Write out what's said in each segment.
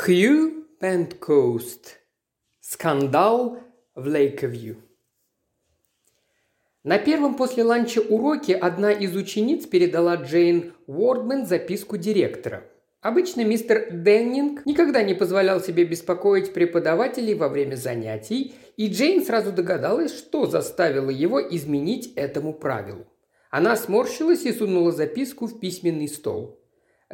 Хью Пенткоуст. Скандал в Лейковью. На первом после ланча уроке одна из учениц передала Джейн Уордмен записку директора. Обычно мистер Деннинг никогда не позволял себе беспокоить преподавателей во время занятий, и Джейн сразу догадалась, что заставило его изменить этому правилу. Она сморщилась и сунула записку в письменный стол.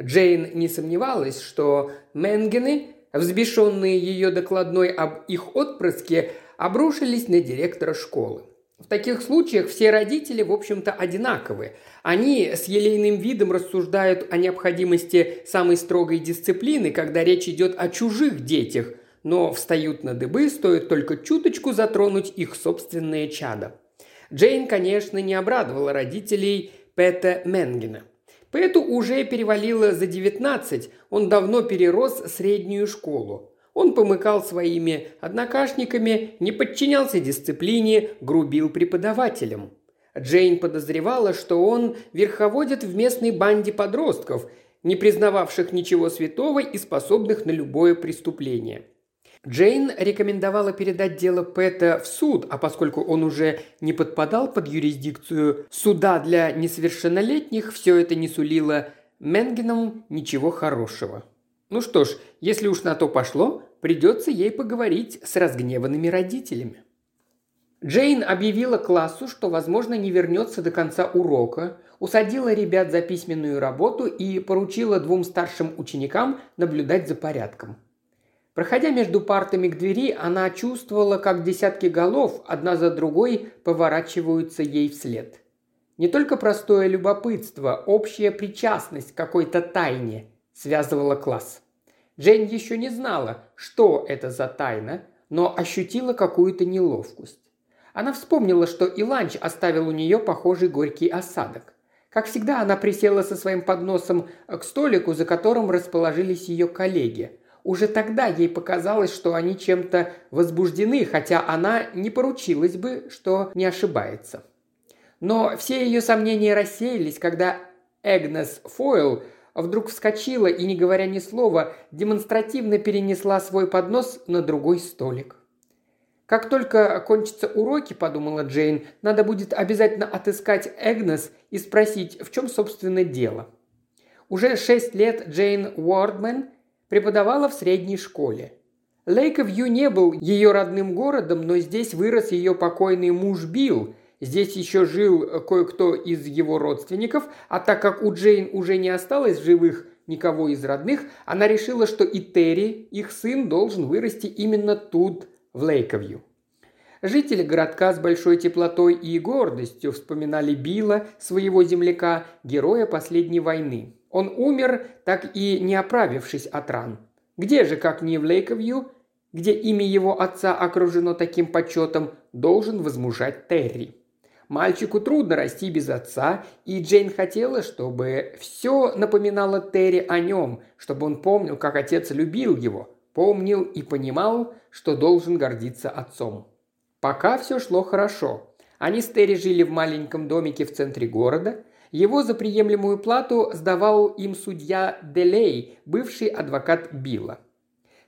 Джейн не сомневалась, что Менгены, взбешенные ее докладной об их отпрыске, обрушились на директора школы. В таких случаях все родители, в общем-то, одинаковы. Они с елейным видом рассуждают о необходимости самой строгой дисциплины, когда речь идет о чужих детях, но встают на дыбы, стоит только чуточку затронуть их собственное чадо. Джейн, конечно, не обрадовала родителей Пэта Менгена – Пэту уже перевалило за 19, он давно перерос среднюю школу. Он помыкал своими однокашниками, не подчинялся дисциплине, грубил преподавателям. Джейн подозревала, что он верховодит в местной банде подростков, не признававших ничего святого и способных на любое преступление – Джейн рекомендовала передать дело Пэта в суд, а поскольку он уже не подпадал под юрисдикцию суда для несовершеннолетних, все это не сулило Менгенам ничего хорошего. Ну что ж, если уж на то пошло, придется ей поговорить с разгневанными родителями. Джейн объявила классу, что, возможно, не вернется до конца урока, усадила ребят за письменную работу и поручила двум старшим ученикам наблюдать за порядком – Проходя между партами к двери, она чувствовала, как десятки голов одна за другой поворачиваются ей вслед. Не только простое любопытство, общая причастность к какой-то тайне связывала класс. Джейн еще не знала, что это за тайна, но ощутила какую-то неловкость. Она вспомнила, что и ланч оставил у нее похожий горький осадок. Как всегда, она присела со своим подносом к столику, за которым расположились ее коллеги – уже тогда ей показалось, что они чем-то возбуждены, хотя она не поручилась бы, что не ошибается. Но все ее сомнения рассеялись, когда Эгнес Фойл вдруг вскочила и, не говоря ни слова, демонстративно перенесла свой поднос на другой столик. «Как только кончатся уроки, — подумала Джейн, — надо будет обязательно отыскать Эгнес и спросить, в чем, собственно, дело». Уже шесть лет Джейн Уордмен Преподавала в средней школе. Лейковью не был ее родным городом, но здесь вырос ее покойный муж Билл. Здесь еще жил кое-кто из его родственников, а так как у Джейн уже не осталось живых никого из родных, она решила, что и Терри, их сын, должен вырасти именно тут, в Лейковью. Жители городка с большой теплотой и гордостью вспоминали Билла, своего земляка, героя последней войны. Он умер, так и не оправившись от ран. Где же, как не в Лейковью, где имя его отца окружено таким почетом, должен возмужать Терри. Мальчику трудно расти без отца, и Джейн хотела, чтобы все напоминало Терри о нем, чтобы он помнил, как отец любил его, помнил и понимал, что должен гордиться отцом. Пока все шло хорошо. Они с Терри жили в маленьком домике в центре города – его за приемлемую плату сдавал им судья Делей, бывший адвокат Билла.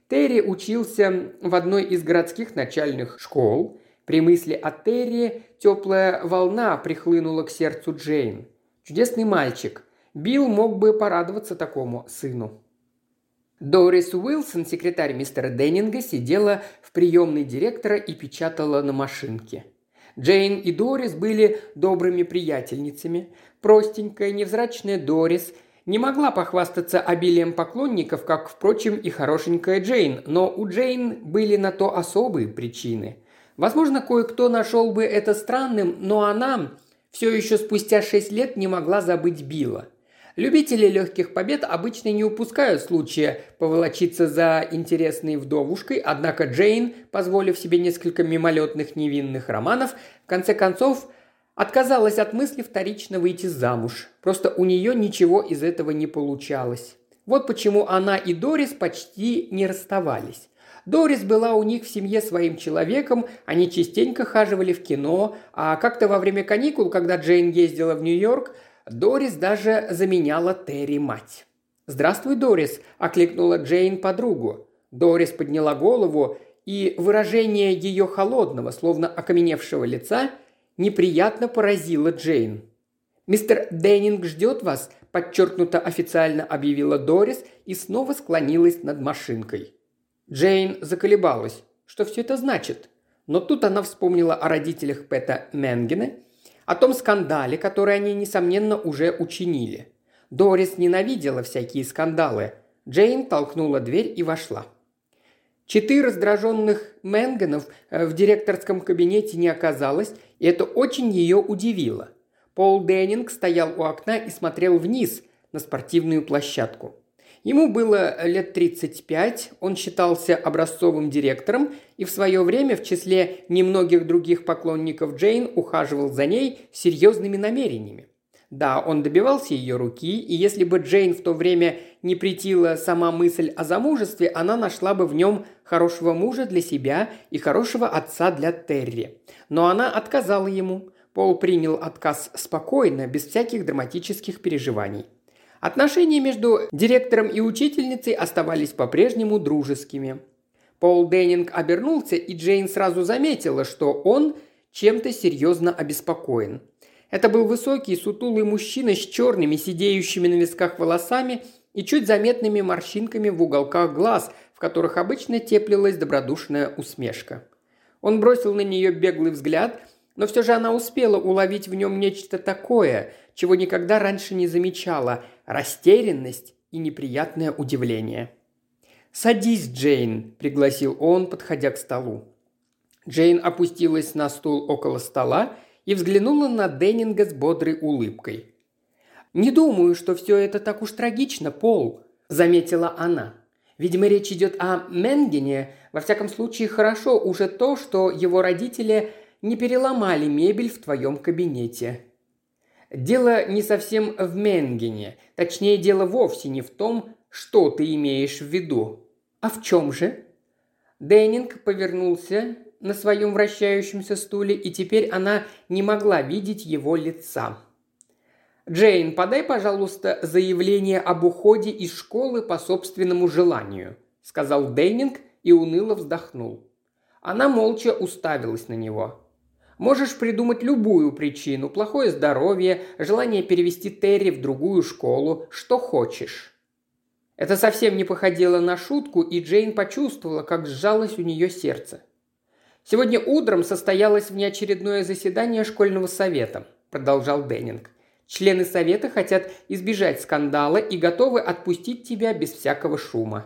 Терри учился в одной из городских начальных школ. При мысли о Терри теплая волна прихлынула к сердцу Джейн. Чудесный мальчик. Билл мог бы порадоваться такому сыну. Дорис Уилсон, секретарь мистера Деннинга, сидела в приемной директора и печатала на машинке. Джейн и Дорис были добрыми приятельницами. Простенькая, невзрачная Дорис не могла похвастаться обилием поклонников, как, впрочем, и хорошенькая Джейн, но у Джейн были на то особые причины. Возможно, кое-кто нашел бы это странным, но она все еще спустя шесть лет не могла забыть Билла – Любители легких побед обычно не упускают случая поволочиться за интересной вдовушкой, однако Джейн, позволив себе несколько мимолетных невинных романов, в конце концов отказалась от мысли вторично выйти замуж. Просто у нее ничего из этого не получалось. Вот почему она и Дорис почти не расставались. Дорис была у них в семье своим человеком, они частенько хаживали в кино, а как-то во время каникул, когда Джейн ездила в Нью-Йорк, Дорис даже заменяла Терри мать. «Здравствуй, Дорис!» – окликнула Джейн подругу. Дорис подняла голову, и выражение ее холодного, словно окаменевшего лица, неприятно поразило Джейн. «Мистер Деннинг ждет вас», – подчеркнуто официально объявила Дорис и снова склонилась над машинкой. Джейн заколебалась. Что все это значит? Но тут она вспомнила о родителях Пэта Менгена, о том скандале, который они, несомненно, уже учинили. Дорис ненавидела всякие скандалы. Джейн толкнула дверь и вошла. Четыре раздраженных Менгенов э, в директорском кабинете не оказалось, и это очень ее удивило. Пол Деннинг стоял у окна и смотрел вниз на спортивную площадку. Ему было лет 35, он считался образцовым директором и в свое время в числе немногих других поклонников Джейн ухаживал за ней серьезными намерениями. Да, он добивался ее руки, и если бы Джейн в то время не притила сама мысль о замужестве, она нашла бы в нем хорошего мужа для себя и хорошего отца для Терри. Но она отказала ему. Пол принял отказ спокойно, без всяких драматических переживаний. Отношения между директором и учительницей оставались по-прежнему дружескими. Пол Деннинг обернулся, и Джейн сразу заметила, что он чем-то серьезно обеспокоен. Это был высокий, сутулый мужчина с черными, сидеющими на висках волосами и чуть заметными морщинками в уголках глаз, в которых обычно теплилась добродушная усмешка. Он бросил на нее беглый взгляд – но все же она успела уловить в нем нечто такое, чего никогда раньше не замечала – растерянность и неприятное удивление. «Садись, Джейн», – пригласил он, подходя к столу. Джейн опустилась на стул около стола и взглянула на Деннинга с бодрой улыбкой. «Не думаю, что все это так уж трагично, Пол», – заметила она. «Видимо, речь идет о Менгене. Во всяком случае, хорошо уже то, что его родители не переломали мебель в твоем кабинете. Дело не совсем в Менгене, точнее дело вовсе не в том, что ты имеешь в виду. А в чем же? Деннинг повернулся на своем вращающемся стуле, и теперь она не могла видеть его лица. «Джейн, подай, пожалуйста, заявление об уходе из школы по собственному желанию», – сказал Деннинг и уныло вздохнул. Она молча уставилась на него. Можешь придумать любую причину – плохое здоровье, желание перевести Терри в другую школу, что хочешь. Это совсем не походило на шутку, и Джейн почувствовала, как сжалось у нее сердце. «Сегодня утром состоялось внеочередное заседание школьного совета», – продолжал Деннинг. «Члены совета хотят избежать скандала и готовы отпустить тебя без всякого шума».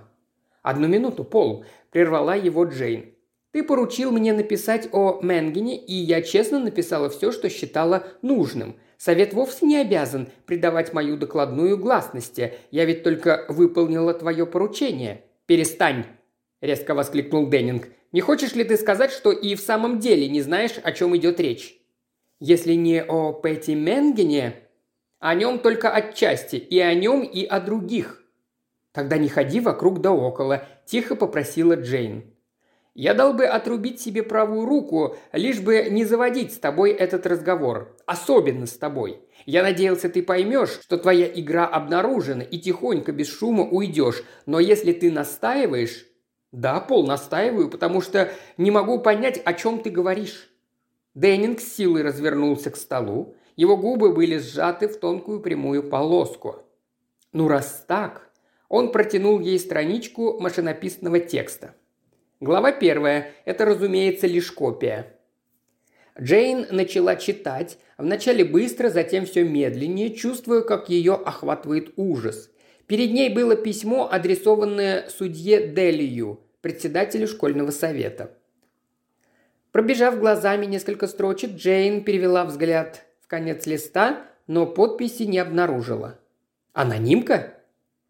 «Одну минуту, Пол», – прервала его Джейн. Ты поручил мне написать о Менгене, и я честно написала все, что считала нужным. Совет вовсе не обязан придавать мою докладную гласности. Я ведь только выполнила твое поручение. Перестань!» – резко воскликнул Деннинг. «Не хочешь ли ты сказать, что и в самом деле не знаешь, о чем идет речь?» «Если не о Пэти Менгене, о нем только отчасти, и о нем, и о других». «Тогда не ходи вокруг да около», – тихо попросила Джейн. Я дал бы отрубить себе правую руку, лишь бы не заводить с тобой этот разговор. Особенно с тобой. Я надеялся, ты поймешь, что твоя игра обнаружена и тихонько, без шума уйдешь. Но если ты настаиваешь... Да, Пол, настаиваю, потому что не могу понять, о чем ты говоришь. Деннинг с силой развернулся к столу. Его губы были сжаты в тонкую прямую полоску. Ну, раз так... Он протянул ей страничку машинописного текста – Глава первая. Это, разумеется, лишь копия. Джейн начала читать, вначале быстро, затем все медленнее, чувствуя, как ее охватывает ужас. Перед ней было письмо, адресованное судье Делию, председателю школьного совета. Пробежав глазами несколько строчек, Джейн перевела взгляд в конец листа, но подписи не обнаружила. «Анонимка?»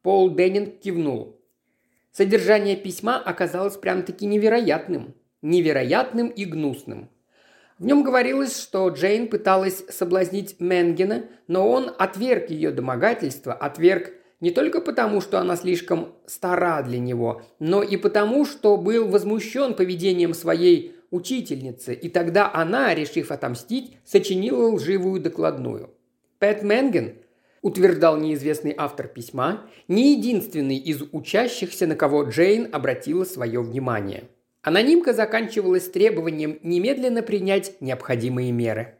Пол Деннинг кивнул. Содержание письма оказалось прям-таки невероятным. Невероятным и гнусным. В нем говорилось, что Джейн пыталась соблазнить Менгена, но он отверг ее домогательство, отверг не только потому, что она слишком стара для него, но и потому, что был возмущен поведением своей учительницы, и тогда она, решив отомстить, сочинила лживую докладную. Пэт Менген утверждал неизвестный автор письма, не единственный из учащихся, на кого Джейн обратила свое внимание. Анонимка заканчивалась требованием немедленно принять необходимые меры.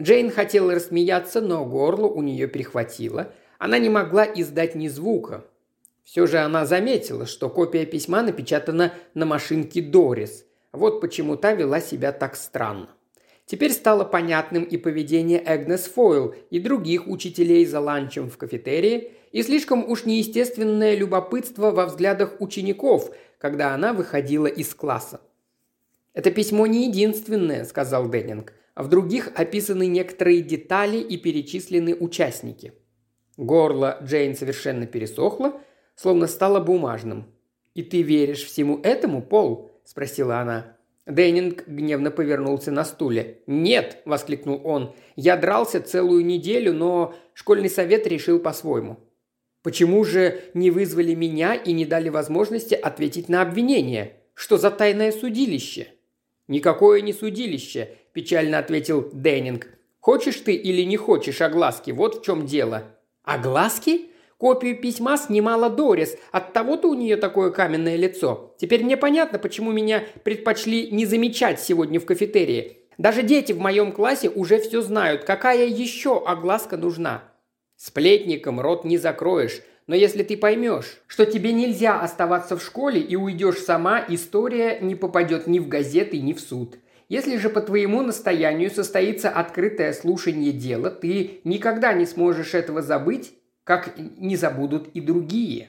Джейн хотела рассмеяться, но горло у нее перехватило. Она не могла издать ни звука. Все же она заметила, что копия письма напечатана на машинке Дорис. Вот почему та вела себя так странно. Теперь стало понятным и поведение Эгнес Фойл и других учителей за ланчем в кафетерии, и слишком уж неестественное любопытство во взглядах учеников, когда она выходила из класса. «Это письмо не единственное», – сказал Деннинг. «А в других описаны некоторые детали и перечислены участники». Горло Джейн совершенно пересохло, словно стало бумажным. «И ты веришь всему этому, Пол?» – спросила она. Деннинг гневно повернулся на стуле. «Нет!» – воскликнул он. «Я дрался целую неделю, но школьный совет решил по-своему». «Почему же не вызвали меня и не дали возможности ответить на обвинение? Что за тайное судилище?» «Никакое не судилище», – печально ответил Деннинг. «Хочешь ты или не хочешь огласки, вот в чем дело». «Огласки?» Копию письма снимала Дорис, от того-то у нее такое каменное лицо. Теперь мне понятно, почему меня предпочли не замечать сегодня в кафетерии. Даже дети в моем классе уже все знают, какая еще огласка нужна. Сплетником рот не закроешь, но если ты поймешь, что тебе нельзя оставаться в школе и уйдешь сама, история не попадет ни в газеты, ни в суд. Если же по твоему настоянию состоится открытое слушание дела, ты никогда не сможешь этого забыть как не забудут и другие.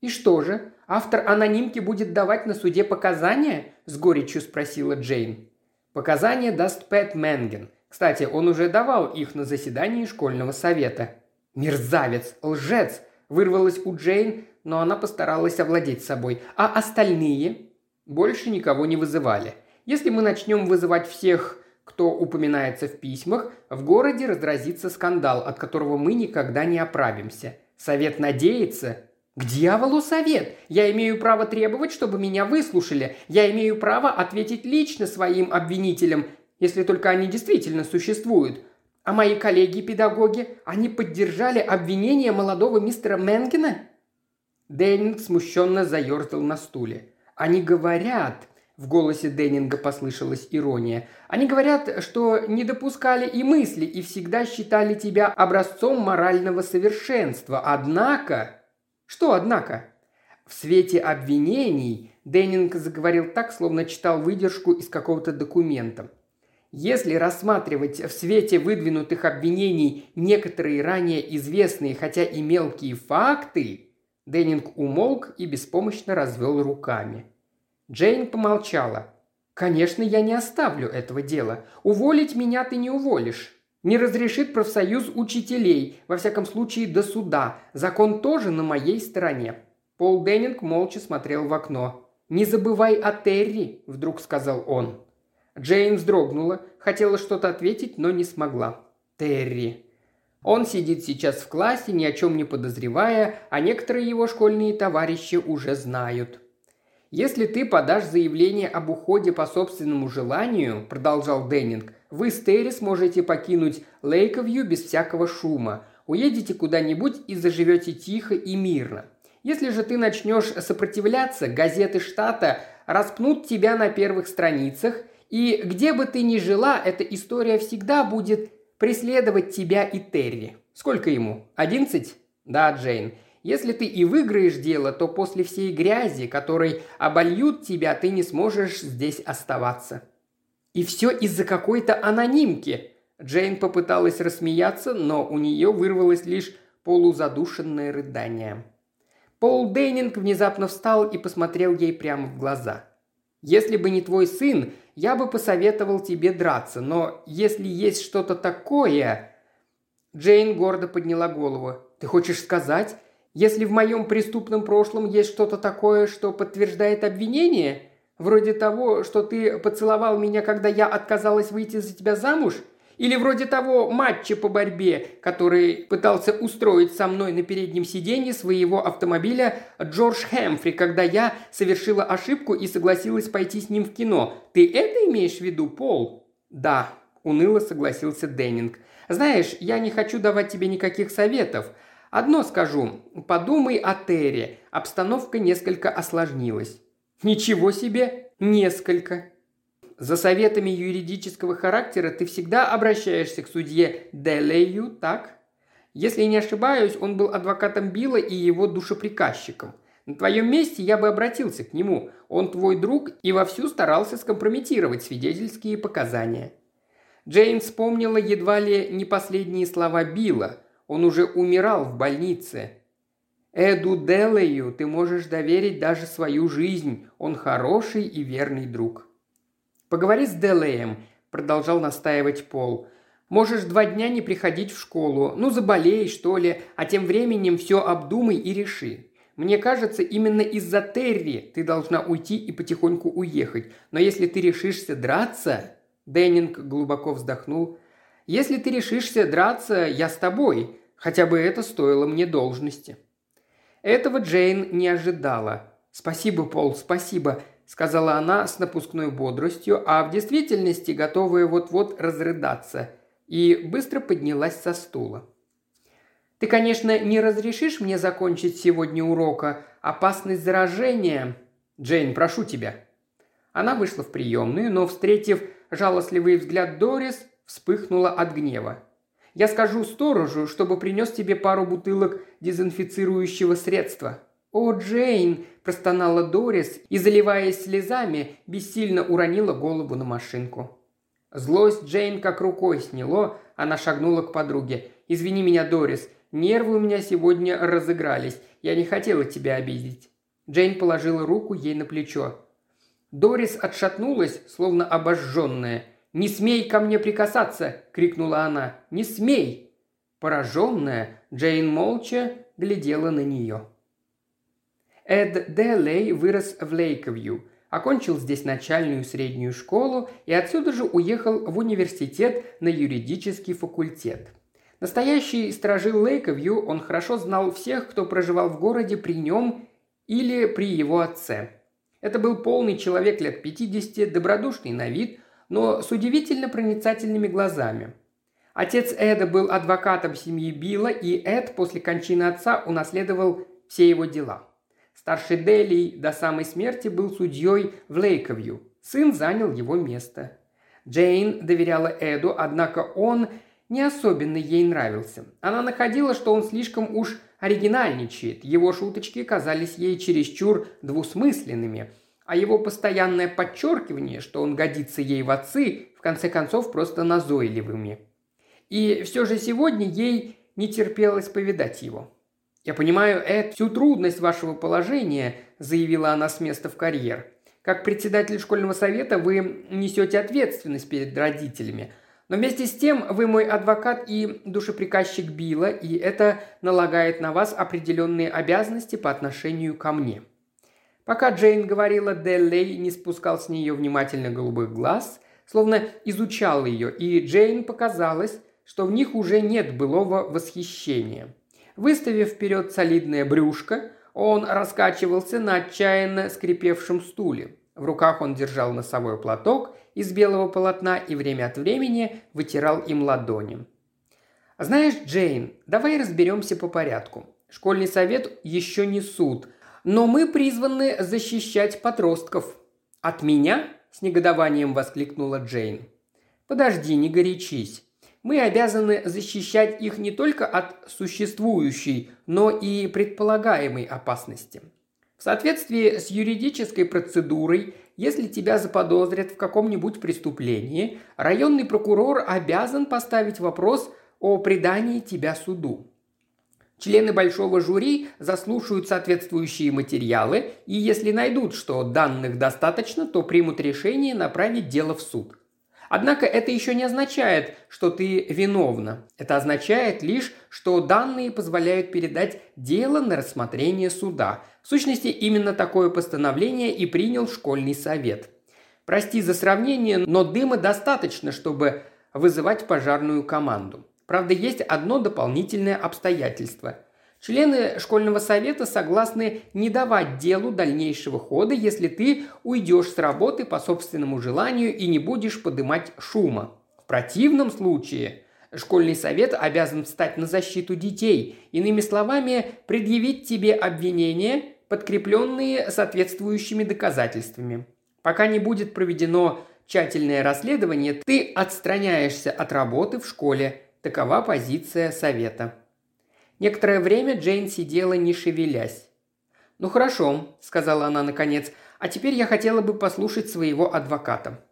«И что же, автор анонимки будет давать на суде показания?» – с горечью спросила Джейн. «Показания даст Пэт Менген. Кстати, он уже давал их на заседании школьного совета». «Мерзавец! Лжец!» – вырвалось у Джейн, но она постаралась овладеть собой. «А остальные?» Больше никого не вызывали. Если мы начнем вызывать всех кто упоминается в письмах, в городе разразится скандал, от которого мы никогда не оправимся. Совет надеется, к дьяволу совет! Я имею право требовать, чтобы меня выслушали. Я имею право ответить лично своим обвинителям, если только они действительно существуют. А мои коллеги-педагоги, они поддержали обвинение молодого мистера Менгена? Деннинг смущенно заерзал на стуле. Они говорят, в голосе Деннинга послышалась ирония. «Они говорят, что не допускали и мысли, и всегда считали тебя образцом морального совершенства. Однако...» «Что однако?» В свете обвинений Деннинг заговорил так, словно читал выдержку из какого-то документа. Если рассматривать в свете выдвинутых обвинений некоторые ранее известные, хотя и мелкие факты, Деннинг умолк и беспомощно развел руками – Джейн помолчала. «Конечно, я не оставлю этого дела. Уволить меня ты не уволишь. Не разрешит профсоюз учителей, во всяком случае до суда. Закон тоже на моей стороне». Пол Деннинг молча смотрел в окно. «Не забывай о Терри», – вдруг сказал он. Джейн вздрогнула, хотела что-то ответить, но не смогла. «Терри». Он сидит сейчас в классе, ни о чем не подозревая, а некоторые его школьные товарищи уже знают. «Если ты подашь заявление об уходе по собственному желанию», – продолжал Деннинг, – «вы с Терри сможете покинуть Лейковью без всякого шума. Уедете куда-нибудь и заживете тихо и мирно. Если же ты начнешь сопротивляться, газеты штата распнут тебя на первых страницах, и где бы ты ни жила, эта история всегда будет преследовать тебя и Терри. Сколько ему? Одиннадцать? Да, Джейн. Если ты и выиграешь дело, то после всей грязи, которой обольют тебя, ты не сможешь здесь оставаться. И все из-за какой-то анонимки. Джейн попыталась рассмеяться, но у нее вырвалось лишь полузадушенное рыдание. Пол Дейнинг внезапно встал и посмотрел ей прямо в глаза. «Если бы не твой сын, я бы посоветовал тебе драться, но если есть что-то такое...» Джейн гордо подняла голову. «Ты хочешь сказать, если в моем преступном прошлом есть что-то такое, что подтверждает обвинение, вроде того, что ты поцеловал меня, когда я отказалась выйти за тебя замуж, или вроде того матча по борьбе, который пытался устроить со мной на переднем сиденье своего автомобиля Джордж Хэмфри, когда я совершила ошибку и согласилась пойти с ним в кино. Ты это имеешь в виду, Пол? Да, – уныло согласился Деннинг. «Знаешь, я не хочу давать тебе никаких советов. Одно скажу. Подумай о Терре. Обстановка несколько осложнилась». «Ничего себе! Несколько!» За советами юридического характера ты всегда обращаешься к судье Делею, так? Если не ошибаюсь, он был адвокатом Билла и его душеприказчиком. На твоем месте я бы обратился к нему. Он твой друг и вовсю старался скомпрометировать свидетельские показания. Джейн вспомнила едва ли не последние слова Билла. Он уже умирал в больнице. Эду Делею ты можешь доверить даже свою жизнь. Он хороший и верный друг. Поговори с Делеем, продолжал настаивать Пол. Можешь два дня не приходить в школу. Ну, заболей, что ли, а тем временем все обдумай и реши. Мне кажется, именно из-за Терри ты должна уйти и потихоньку уехать. Но если ты решишься драться...» Деннинг глубоко вздохнул. «Если ты решишься драться, я с тобой. Хотя бы это стоило мне должности». Этого Джейн не ожидала. «Спасибо, Пол, спасибо», – сказала она с напускной бодростью, а в действительности готовая вот-вот разрыдаться – и быстро поднялась со стула. «Ты, конечно, не разрешишь мне закончить сегодня урока. Опасность заражения...» «Джейн, прошу тебя». Она вышла в приемную, но, встретив жалостливый взгляд Дорис, вспыхнула от гнева. «Я скажу сторожу, чтобы принес тебе пару бутылок дезинфицирующего средства». «О, Джейн!» – простонала Дорис и, заливаясь слезами, бессильно уронила голову на машинку. Злость Джейн как рукой сняло, она шагнула к подруге. «Извини меня, Дорис, нервы у меня сегодня разыгрались. Я не хотела тебя обидеть». Джейн положила руку ей на плечо. Дорис отшатнулась, словно обожженная. «Не смей ко мне прикасаться!» – крикнула она. «Не смей!» Пораженная, Джейн молча глядела на нее. Эд Делей вырос в Лейковью – окончил здесь начальную среднюю школу и отсюда же уехал в университет на юридический факультет. Настоящий стражил Лейковью, он хорошо знал всех, кто проживал в городе при нем или при его отце. Это был полный человек лет 50, добродушный на вид, но с удивительно проницательными глазами. Отец Эда был адвокатом семьи Билла, и Эд после кончины отца унаследовал все его дела – Старший Делий до самой смерти был судьей в Лейковью. Сын занял его место. Джейн доверяла Эду, однако он не особенно ей нравился. Она находила, что он слишком уж оригинальничает, его шуточки казались ей чересчур двусмысленными, а его постоянное подчеркивание, что он годится ей в отцы, в конце концов просто назойливыми. И все же сегодня ей не терпелось повидать его. «Я понимаю, Эд, всю трудность вашего положения», – заявила она с места в карьер. «Как председатель школьного совета вы несете ответственность перед родителями. Но вместе с тем вы мой адвокат и душеприказчик Билла, и это налагает на вас определенные обязанности по отношению ко мне». Пока Джейн говорила, Деллей не спускал с нее внимательно голубых глаз, словно изучал ее, и Джейн показалось, что в них уже нет былого восхищения – Выставив вперед солидное брюшко, он раскачивался на отчаянно скрипевшем стуле. В руках он держал носовой платок из белого полотна и время от времени вытирал им ладони. «Знаешь, Джейн, давай разберемся по порядку. Школьный совет еще не суд, но мы призваны защищать подростков». «От меня?» – с негодованием воскликнула Джейн. «Подожди, не горячись мы обязаны защищать их не только от существующей, но и предполагаемой опасности. В соответствии с юридической процедурой, если тебя заподозрят в каком-нибудь преступлении, районный прокурор обязан поставить вопрос о предании тебя суду. Члены большого жюри заслушают соответствующие материалы и, если найдут, что данных достаточно, то примут решение направить дело в суд – Однако это еще не означает, что ты виновна. Это означает лишь, что данные позволяют передать дело на рассмотрение суда. В сущности, именно такое постановление и принял школьный совет. Прости за сравнение, но дыма достаточно, чтобы вызывать пожарную команду. Правда, есть одно дополнительное обстоятельство – Члены школьного совета согласны не давать делу дальнейшего хода, если ты уйдешь с работы по собственному желанию и не будешь подымать шума. В противном случае школьный совет обязан встать на защиту детей, иными словами, предъявить тебе обвинения, подкрепленные соответствующими доказательствами. Пока не будет проведено тщательное расследование, ты отстраняешься от работы в школе. Такова позиция совета. Некоторое время Джейн сидела, не шевелясь. «Ну хорошо», – сказала она наконец, – «а теперь я хотела бы послушать своего адвоката».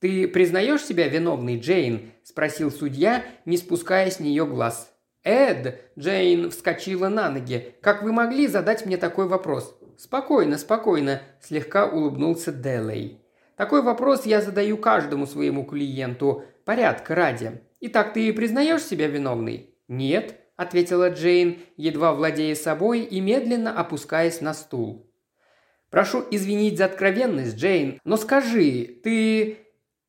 «Ты признаешь себя виновной, Джейн?» – спросил судья, не спуская с нее глаз. «Эд!» – Джейн вскочила на ноги. «Как вы могли задать мне такой вопрос?» «Спокойно, спокойно», – слегка улыбнулся Делей. «Такой вопрос я задаю каждому своему клиенту. Порядка ради. Итак, ты признаешь себя виновной?» «Нет», – ответила Джейн, едва владея собой и медленно опускаясь на стул. «Прошу извинить за откровенность, Джейн, но скажи, ты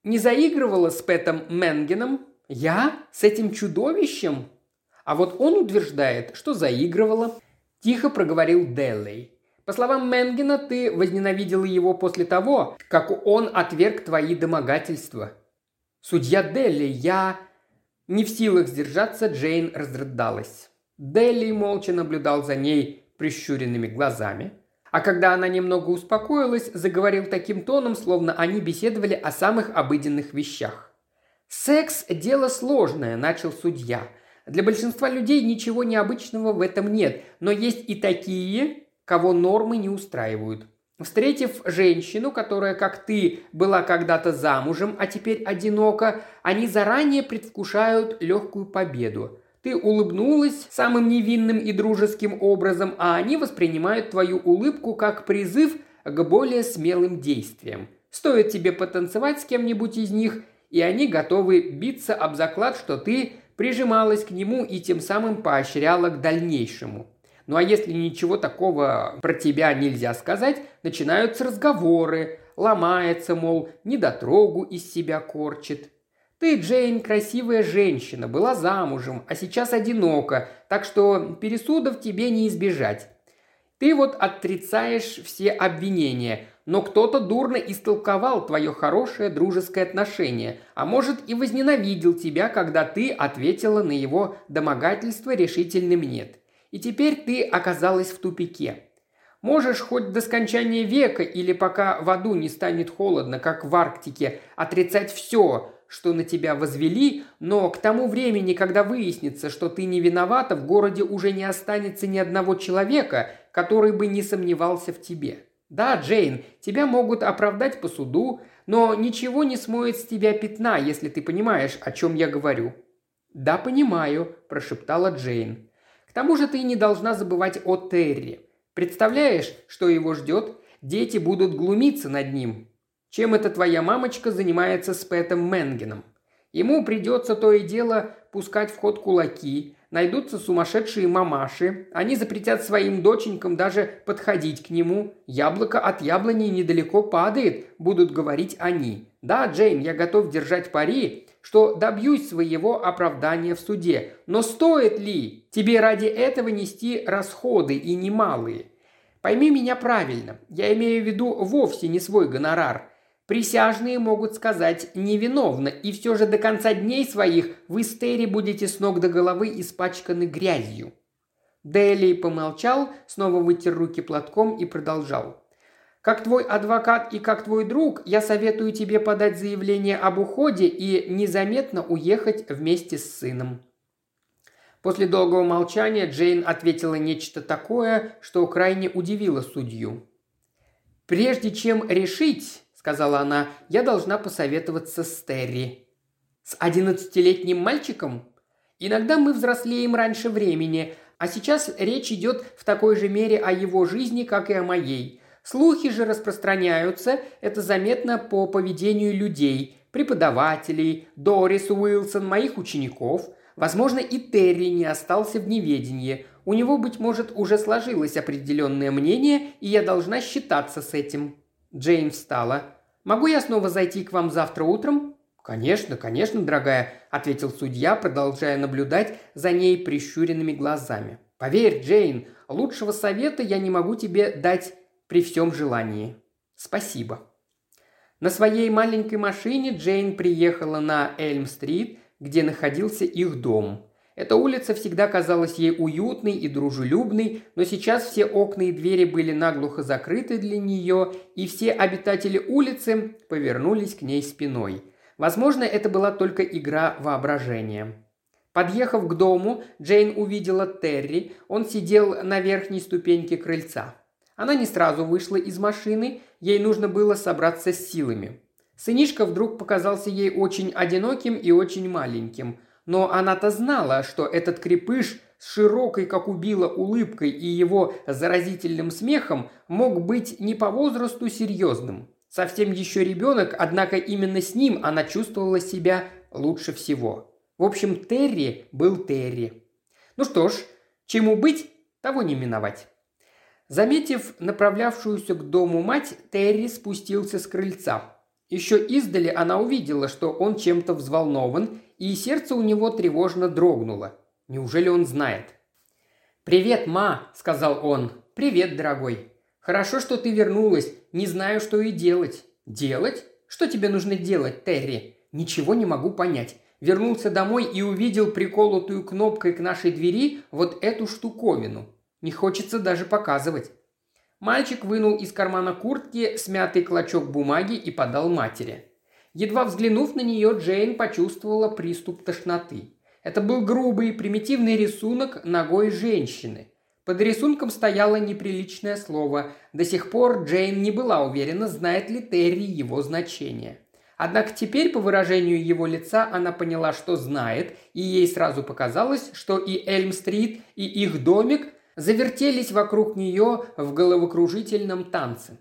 не заигрывала с Пэтом Менгеном? Я? С этим чудовищем? А вот он утверждает, что заигрывала. Тихо проговорил Деллей. По словам Менгена, ты возненавидела его после того, как он отверг твои домогательства. Судья Делли, я... Не в силах сдержаться, Джейн разрыдалась. Делли молча наблюдал за ней прищуренными глазами – а когда она немного успокоилась, заговорил таким тоном, словно они беседовали о самых обыденных вещах. «Секс – дело сложное», – начал судья. «Для большинства людей ничего необычного в этом нет, но есть и такие, кого нормы не устраивают. Встретив женщину, которая, как ты, была когда-то замужем, а теперь одинока, они заранее предвкушают легкую победу. Ты улыбнулась самым невинным и дружеским образом, а они воспринимают твою улыбку как призыв к более смелым действиям. Стоит тебе потанцевать с кем-нибудь из них, и они готовы биться об заклад, что ты прижималась к нему и тем самым поощряла к дальнейшему. Ну а если ничего такого про тебя нельзя сказать, начинаются разговоры, ломается, мол, недотрогу из себя корчит. Ты, Джейн, красивая женщина, была замужем, а сейчас одинока, так что пересудов тебе не избежать. Ты вот отрицаешь все обвинения, но кто-то дурно истолковал твое хорошее дружеское отношение, а может и возненавидел тебя, когда ты ответила на его домогательство решительным «нет». И теперь ты оказалась в тупике. Можешь хоть до скончания века или пока в аду не станет холодно, как в Арктике, отрицать все, что на тебя возвели, но к тому времени, когда выяснится, что ты не виновата, в городе уже не останется ни одного человека, который бы не сомневался в тебе. Да, Джейн, тебя могут оправдать по суду, но ничего не смоет с тебя пятна, если ты понимаешь, о чем я говорю». «Да, понимаю», – прошептала Джейн. «К тому же ты не должна забывать о Терри. Представляешь, что его ждет? Дети будут глумиться над ним. Чем эта твоя мамочка занимается с Пэтом Менгеном? Ему придется то и дело пускать в ход кулаки, найдутся сумасшедшие мамаши, они запретят своим доченькам даже подходить к нему. Яблоко от яблони недалеко падает, будут говорить они. Да, Джейн, я готов держать пари, что добьюсь своего оправдания в суде. Но стоит ли тебе ради этого нести расходы и немалые? Пойми меня правильно, я имею в виду вовсе не свой гонорар. Присяжные могут сказать невиновно, и все же до конца дней своих вы с Терри будете с ног до головы испачканы грязью». Дели помолчал, снова вытер руки платком и продолжал. «Как твой адвокат и как твой друг, я советую тебе подать заявление об уходе и незаметно уехать вместе с сыном». После долгого молчания Джейн ответила нечто такое, что крайне удивило судью. «Прежде чем решить, сказала она, – «я должна посоветоваться с Терри». «С одиннадцатилетним мальчиком?» «Иногда мы взрослеем раньше времени, а сейчас речь идет в такой же мере о его жизни, как и о моей. Слухи же распространяются, это заметно по поведению людей, преподавателей, Дорис Уилсон, моих учеников. Возможно, и Терри не остался в неведении. У него, быть может, уже сложилось определенное мнение, и я должна считаться с этим. Джейн встала. «Могу я снова зайти к вам завтра утром?» «Конечно, конечно, дорогая», – ответил судья, продолжая наблюдать за ней прищуренными глазами. «Поверь, Джейн, лучшего совета я не могу тебе дать при всем желании. Спасибо». На своей маленькой машине Джейн приехала на Эльм-стрит, где находился их дом. Эта улица всегда казалась ей уютной и дружелюбной, но сейчас все окна и двери были наглухо закрыты для нее, и все обитатели улицы повернулись к ней спиной. Возможно, это была только игра воображения. Подъехав к дому, Джейн увидела Терри. Он сидел на верхней ступеньке крыльца. Она не сразу вышла из машины, ей нужно было собраться с силами. Сынишка вдруг показался ей очень одиноким и очень маленьким – но она-то знала, что этот крепыш с широкой, как убила, улыбкой и его заразительным смехом мог быть не по возрасту серьезным. Совсем еще ребенок, однако именно с ним она чувствовала себя лучше всего. В общем, Терри был Терри. Ну что ж, чему быть, того не миновать. Заметив направлявшуюся к дому мать, Терри спустился с крыльца. Еще издали она увидела, что он чем-то взволнован и сердце у него тревожно дрогнуло. Неужели он знает? «Привет, ма!» – сказал он. «Привет, дорогой. Хорошо, что ты вернулась. Не знаю, что и делать». «Делать? Что тебе нужно делать, Терри?» «Ничего не могу понять. Вернулся домой и увидел приколотую кнопкой к нашей двери вот эту штуковину. Не хочется даже показывать». Мальчик вынул из кармана куртки смятый клочок бумаги и подал матери. Едва взглянув на нее, Джейн почувствовала приступ тошноты. Это был грубый, примитивный рисунок ногой женщины. Под рисунком стояло неприличное слово. До сих пор Джейн не была уверена, знает ли Терри его значение. Однако теперь, по выражению его лица, она поняла, что знает, и ей сразу показалось, что и Эльм-стрит, и их домик завертелись вокруг нее в головокружительном танце.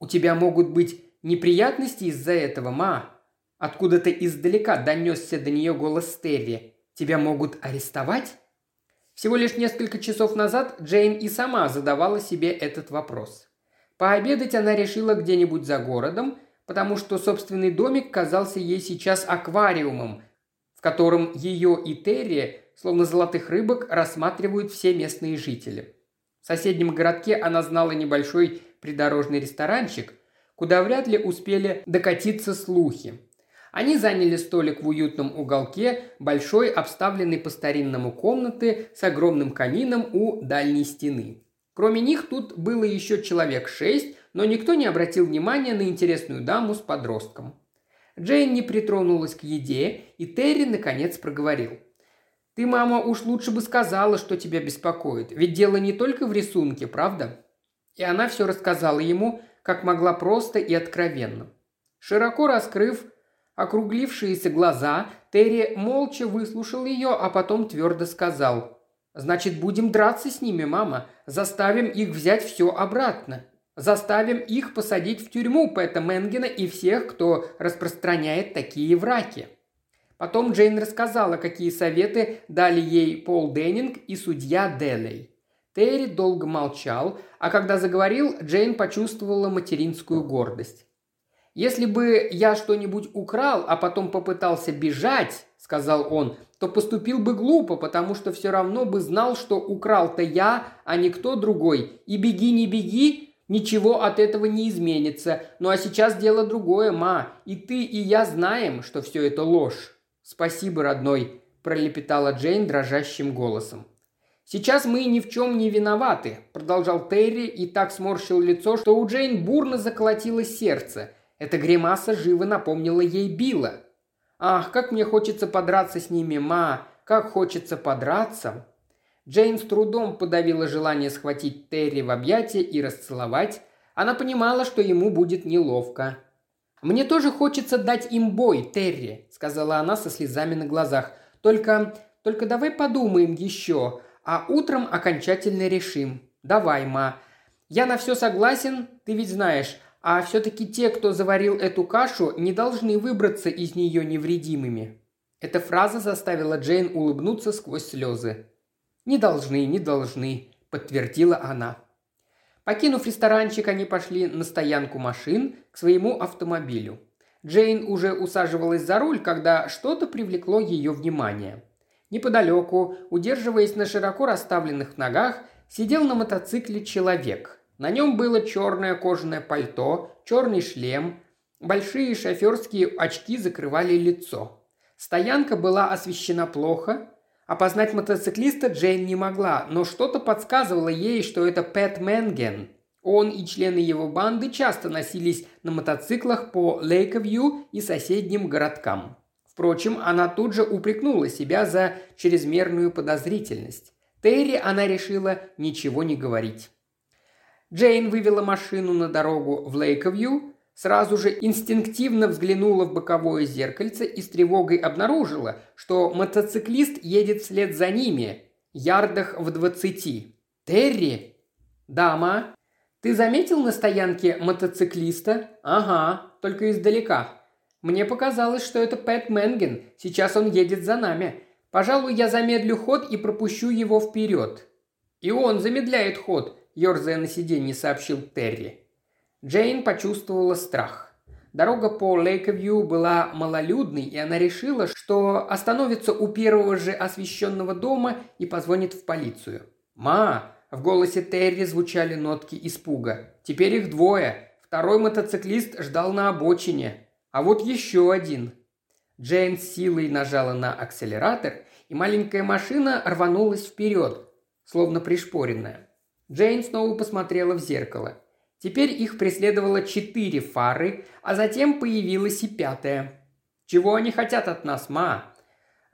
«У тебя могут быть Неприятности из-за этого, ма?» Откуда-то издалека донесся до нее голос Терри. «Тебя могут арестовать?» Всего лишь несколько часов назад Джейн и сама задавала себе этот вопрос. Пообедать она решила где-нибудь за городом, потому что собственный домик казался ей сейчас аквариумом, в котором ее и Терри, словно золотых рыбок, рассматривают все местные жители. В соседнем городке она знала небольшой придорожный ресторанчик – куда вряд ли успели докатиться слухи. Они заняли столик в уютном уголке большой, обставленной по-старинному комнаты с огромным камином у дальней стены. Кроме них тут было еще человек шесть, но никто не обратил внимания на интересную даму с подростком. Джейн не притронулась к еде, и Терри наконец проговорил. «Ты, мама, уж лучше бы сказала, что тебя беспокоит, ведь дело не только в рисунке, правда?» И она все рассказала ему, как могла просто и откровенно. Широко раскрыв округлившиеся глаза, Терри молча выслушал ее, а потом твердо сказал. «Значит, будем драться с ними, мама. Заставим их взять все обратно. Заставим их посадить в тюрьму Пэта Менгена и всех, кто распространяет такие враки». Потом Джейн рассказала, какие советы дали ей Пол Деннинг и судья Делей. Терри долго молчал, а когда заговорил, Джейн почувствовала материнскую гордость. «Если бы я что-нибудь украл, а потом попытался бежать», – сказал он, – «то поступил бы глупо, потому что все равно бы знал, что украл-то я, а не кто другой. И беги, не беги, ничего от этого не изменится. Ну а сейчас дело другое, ма, и ты, и я знаем, что все это ложь». «Спасибо, родной», – пролепетала Джейн дрожащим голосом. «Сейчас мы ни в чем не виноваты», – продолжал Терри и так сморщил лицо, что у Джейн бурно заколотилось сердце. Эта гримаса живо напомнила ей Билла. «Ах, как мне хочется подраться с ними, ма! Как хочется подраться!» Джейн с трудом подавила желание схватить Терри в объятия и расцеловать. Она понимала, что ему будет неловко. «Мне тоже хочется дать им бой, Терри», – сказала она со слезами на глазах. «Только, только давай подумаем еще а утром окончательно решим. Давай, ма. Я на все согласен, ты ведь знаешь, а все-таки те, кто заварил эту кашу, не должны выбраться из нее невредимыми». Эта фраза заставила Джейн улыбнуться сквозь слезы. «Не должны, не должны», – подтвердила она. Покинув ресторанчик, они пошли на стоянку машин к своему автомобилю. Джейн уже усаживалась за руль, когда что-то привлекло ее внимание – Неподалеку, удерживаясь на широко расставленных ногах, сидел на мотоцикле человек. На нем было черное кожаное пальто, черный шлем. Большие шоферские очки закрывали лицо. Стоянка была освещена плохо. Опознать мотоциклиста Джейн не могла, но что-то подсказывало ей, что это Пэт Менген. Он и члены его банды часто носились на мотоциклах по Лейковью и соседним городкам. Впрочем, она тут же упрекнула себя за чрезмерную подозрительность. Терри она решила ничего не говорить. Джейн вывела машину на дорогу в Лейковью, сразу же инстинктивно взглянула в боковое зеркальце и с тревогой обнаружила, что мотоциклист едет вслед за ними, ярдах в двадцати. «Терри?» «Дама?» «Ты заметил на стоянке мотоциклиста?» «Ага, только издалека. Мне показалось, что это Пэт Менген. Сейчас он едет за нами. Пожалуй, я замедлю ход и пропущу его вперед». «И он замедляет ход», – ерзая на сиденье, сообщил Терри. Джейн почувствовала страх. Дорога по Лейковью была малолюдной, и она решила, что остановится у первого же освещенного дома и позвонит в полицию. «Ма!» В голосе Терри звучали нотки испуга. «Теперь их двое. Второй мотоциклист ждал на обочине. А вот еще один». Джейн силой нажала на акселератор, и маленькая машина рванулась вперед, словно пришпоренная. Джейн снова посмотрела в зеркало. Теперь их преследовало четыре фары, а затем появилась и пятая. «Чего они хотят от нас, ма?»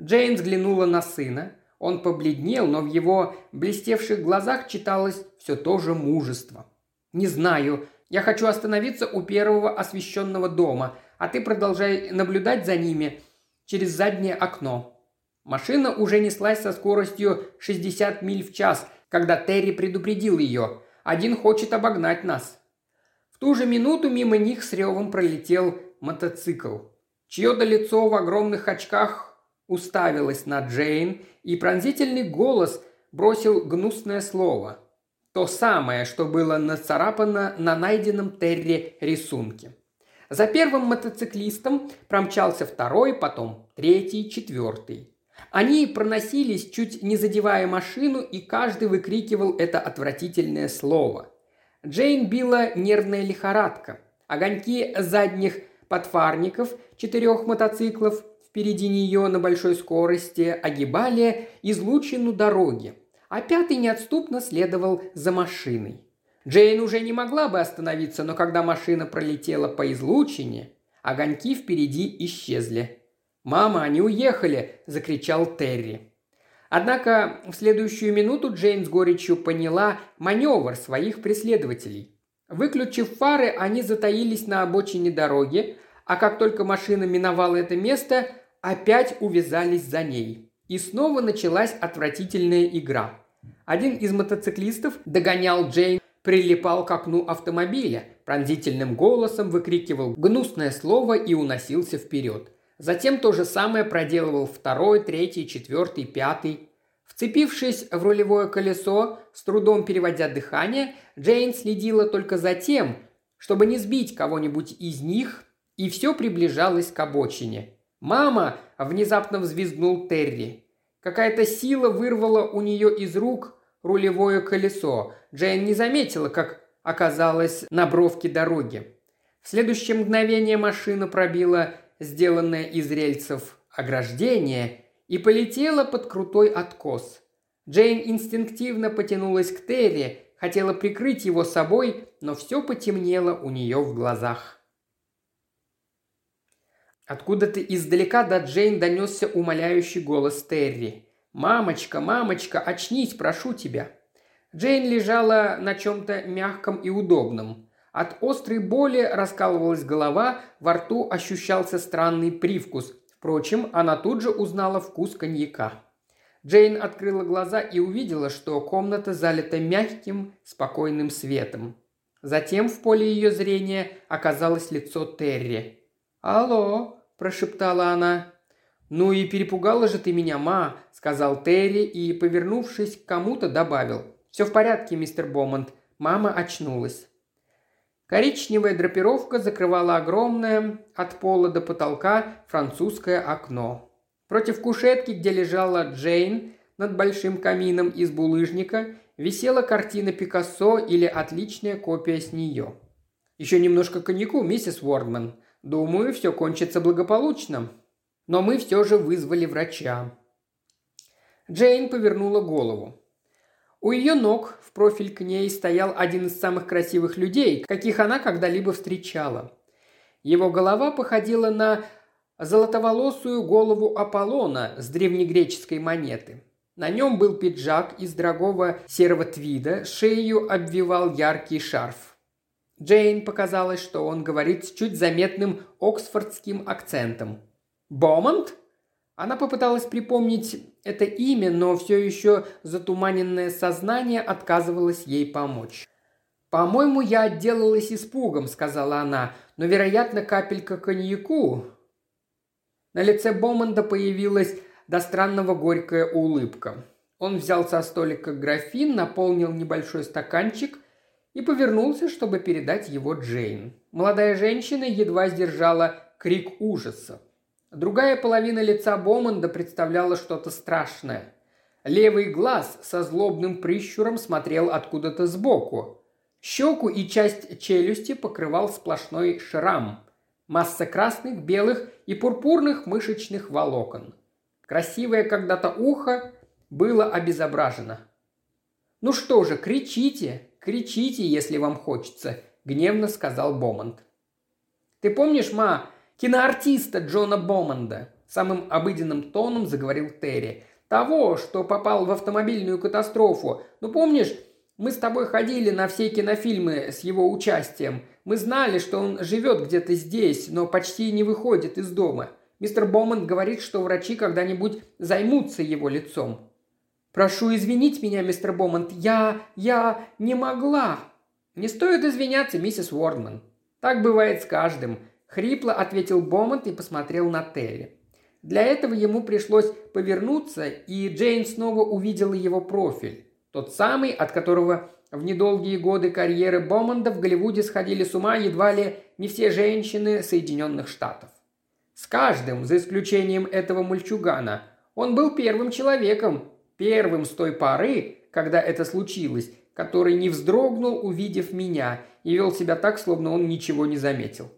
Джейн взглянула на сына. Он побледнел, но в его блестевших глазах читалось все то же мужество. «Не знаю. Я хочу остановиться у первого освещенного дома, а ты продолжай наблюдать за ними через заднее окно». Машина уже неслась со скоростью 60 миль в час, когда Терри предупредил ее. «Один хочет обогнать нас». В ту же минуту мимо них с ревом пролетел мотоцикл. Чье-то лицо в огромных очках уставилась на Джейн, и пронзительный голос бросил гнусное слово. То самое, что было нацарапано на найденном Терри рисунке. За первым мотоциклистом промчался второй, потом третий, четвертый. Они проносились, чуть не задевая машину, и каждый выкрикивал это отвратительное слово. Джейн била нервная лихорадка. Огоньки задних подфарников четырех мотоциклов впереди нее на большой скорости огибали излучину дороги, а пятый неотступно следовал за машиной. Джейн уже не могла бы остановиться, но когда машина пролетела по излучине, огоньки впереди исчезли. «Мама, они уехали!» – закричал Терри. Однако в следующую минуту Джейн с горечью поняла маневр своих преследователей. Выключив фары, они затаились на обочине дороги, а как только машина миновала это место, опять увязались за ней. И снова началась отвратительная игра. Один из мотоциклистов догонял Джейн, прилипал к окну автомобиля, пронзительным голосом выкрикивал гнусное слово и уносился вперед. Затем то же самое проделывал второй, третий, четвертый, пятый. Вцепившись в рулевое колесо, с трудом переводя дыхание, Джейн следила только за тем, чтобы не сбить кого-нибудь из них, и все приближалось к обочине. «Мама!» – внезапно взвизгнул Терри. Какая-то сила вырвала у нее из рук рулевое колесо. Джейн не заметила, как оказалась на бровке дороги. В следующее мгновение машина пробила сделанное из рельсов ограждение и полетела под крутой откос. Джейн инстинктивно потянулась к Терри, хотела прикрыть его собой, но все потемнело у нее в глазах. Откуда-то издалека до Джейн донесся умоляющий голос Терри. «Мамочка, мамочка, очнись, прошу тебя!» Джейн лежала на чем-то мягком и удобном. От острой боли раскалывалась голова, во рту ощущался странный привкус. Впрочем, она тут же узнала вкус коньяка. Джейн открыла глаза и увидела, что комната залита мягким, спокойным светом. Затем в поле ее зрения оказалось лицо Терри. «Алло!» Прошептала она. «Ну и перепугала же ты меня, ма», – сказал Терри и, повернувшись к кому-то, добавил. «Все в порядке, мистер Бомонд. Мама очнулась». Коричневая драпировка закрывала огромное от пола до потолка французское окно. Против кушетки, где лежала Джейн, над большим камином из булыжника, висела картина Пикассо или отличная копия с нее. «Еще немножко коньяку, миссис Уордман», Думаю, все кончится благополучно. Но мы все же вызвали врача. Джейн повернула голову. У ее ног в профиль к ней стоял один из самых красивых людей, каких она когда-либо встречала. Его голова походила на золотоволосую голову Аполлона с древнегреческой монеты. На нем был пиджак из дорогого серого твида, шею обвивал яркий шарф. Джейн показалось, что он говорит с чуть заметным оксфордским акцентом. «Бомонд?» Она попыталась припомнить это имя, но все еще затуманенное сознание отказывалось ей помочь. «По-моему, я отделалась испугом», — сказала она, — «но, вероятно, капелька коньяку». На лице Бомонда появилась до странного горькая улыбка. Он взял со столика графин, наполнил небольшой стаканчик и повернулся, чтобы передать его Джейн. Молодая женщина едва сдержала крик ужаса. Другая половина лица Бомонда представляла что-то страшное. Левый глаз со злобным прищуром смотрел откуда-то сбоку. Щеку и часть челюсти покрывал сплошной шрам. Масса красных, белых и пурпурных мышечных волокон. Красивое когда-то ухо было обезображено. «Ну что же, кричите, кричите, если вам хочется», – гневно сказал Бомонд. «Ты помнишь, ма, киноартиста Джона Бомонда», – самым обыденным тоном заговорил Терри. «Того, что попал в автомобильную катастрофу. Ну помнишь, мы с тобой ходили на все кинофильмы с его участием. Мы знали, что он живет где-то здесь, но почти не выходит из дома. Мистер Бомонд говорит, что врачи когда-нибудь займутся его лицом. «Прошу извинить меня, мистер Бомонд, я... я не могла». «Не стоит извиняться, миссис Уордман. Так бывает с каждым. Хрипло ответил Бомонт и посмотрел на Терри. Для этого ему пришлось повернуться, и Джейн снова увидела его профиль. Тот самый, от которого в недолгие годы карьеры Бомонда в Голливуде сходили с ума едва ли не все женщины Соединенных Штатов. С каждым, за исключением этого мальчугана, он был первым человеком, первым с той поры, когда это случилось, который не вздрогнул, увидев меня, и вел себя так, словно он ничего не заметил.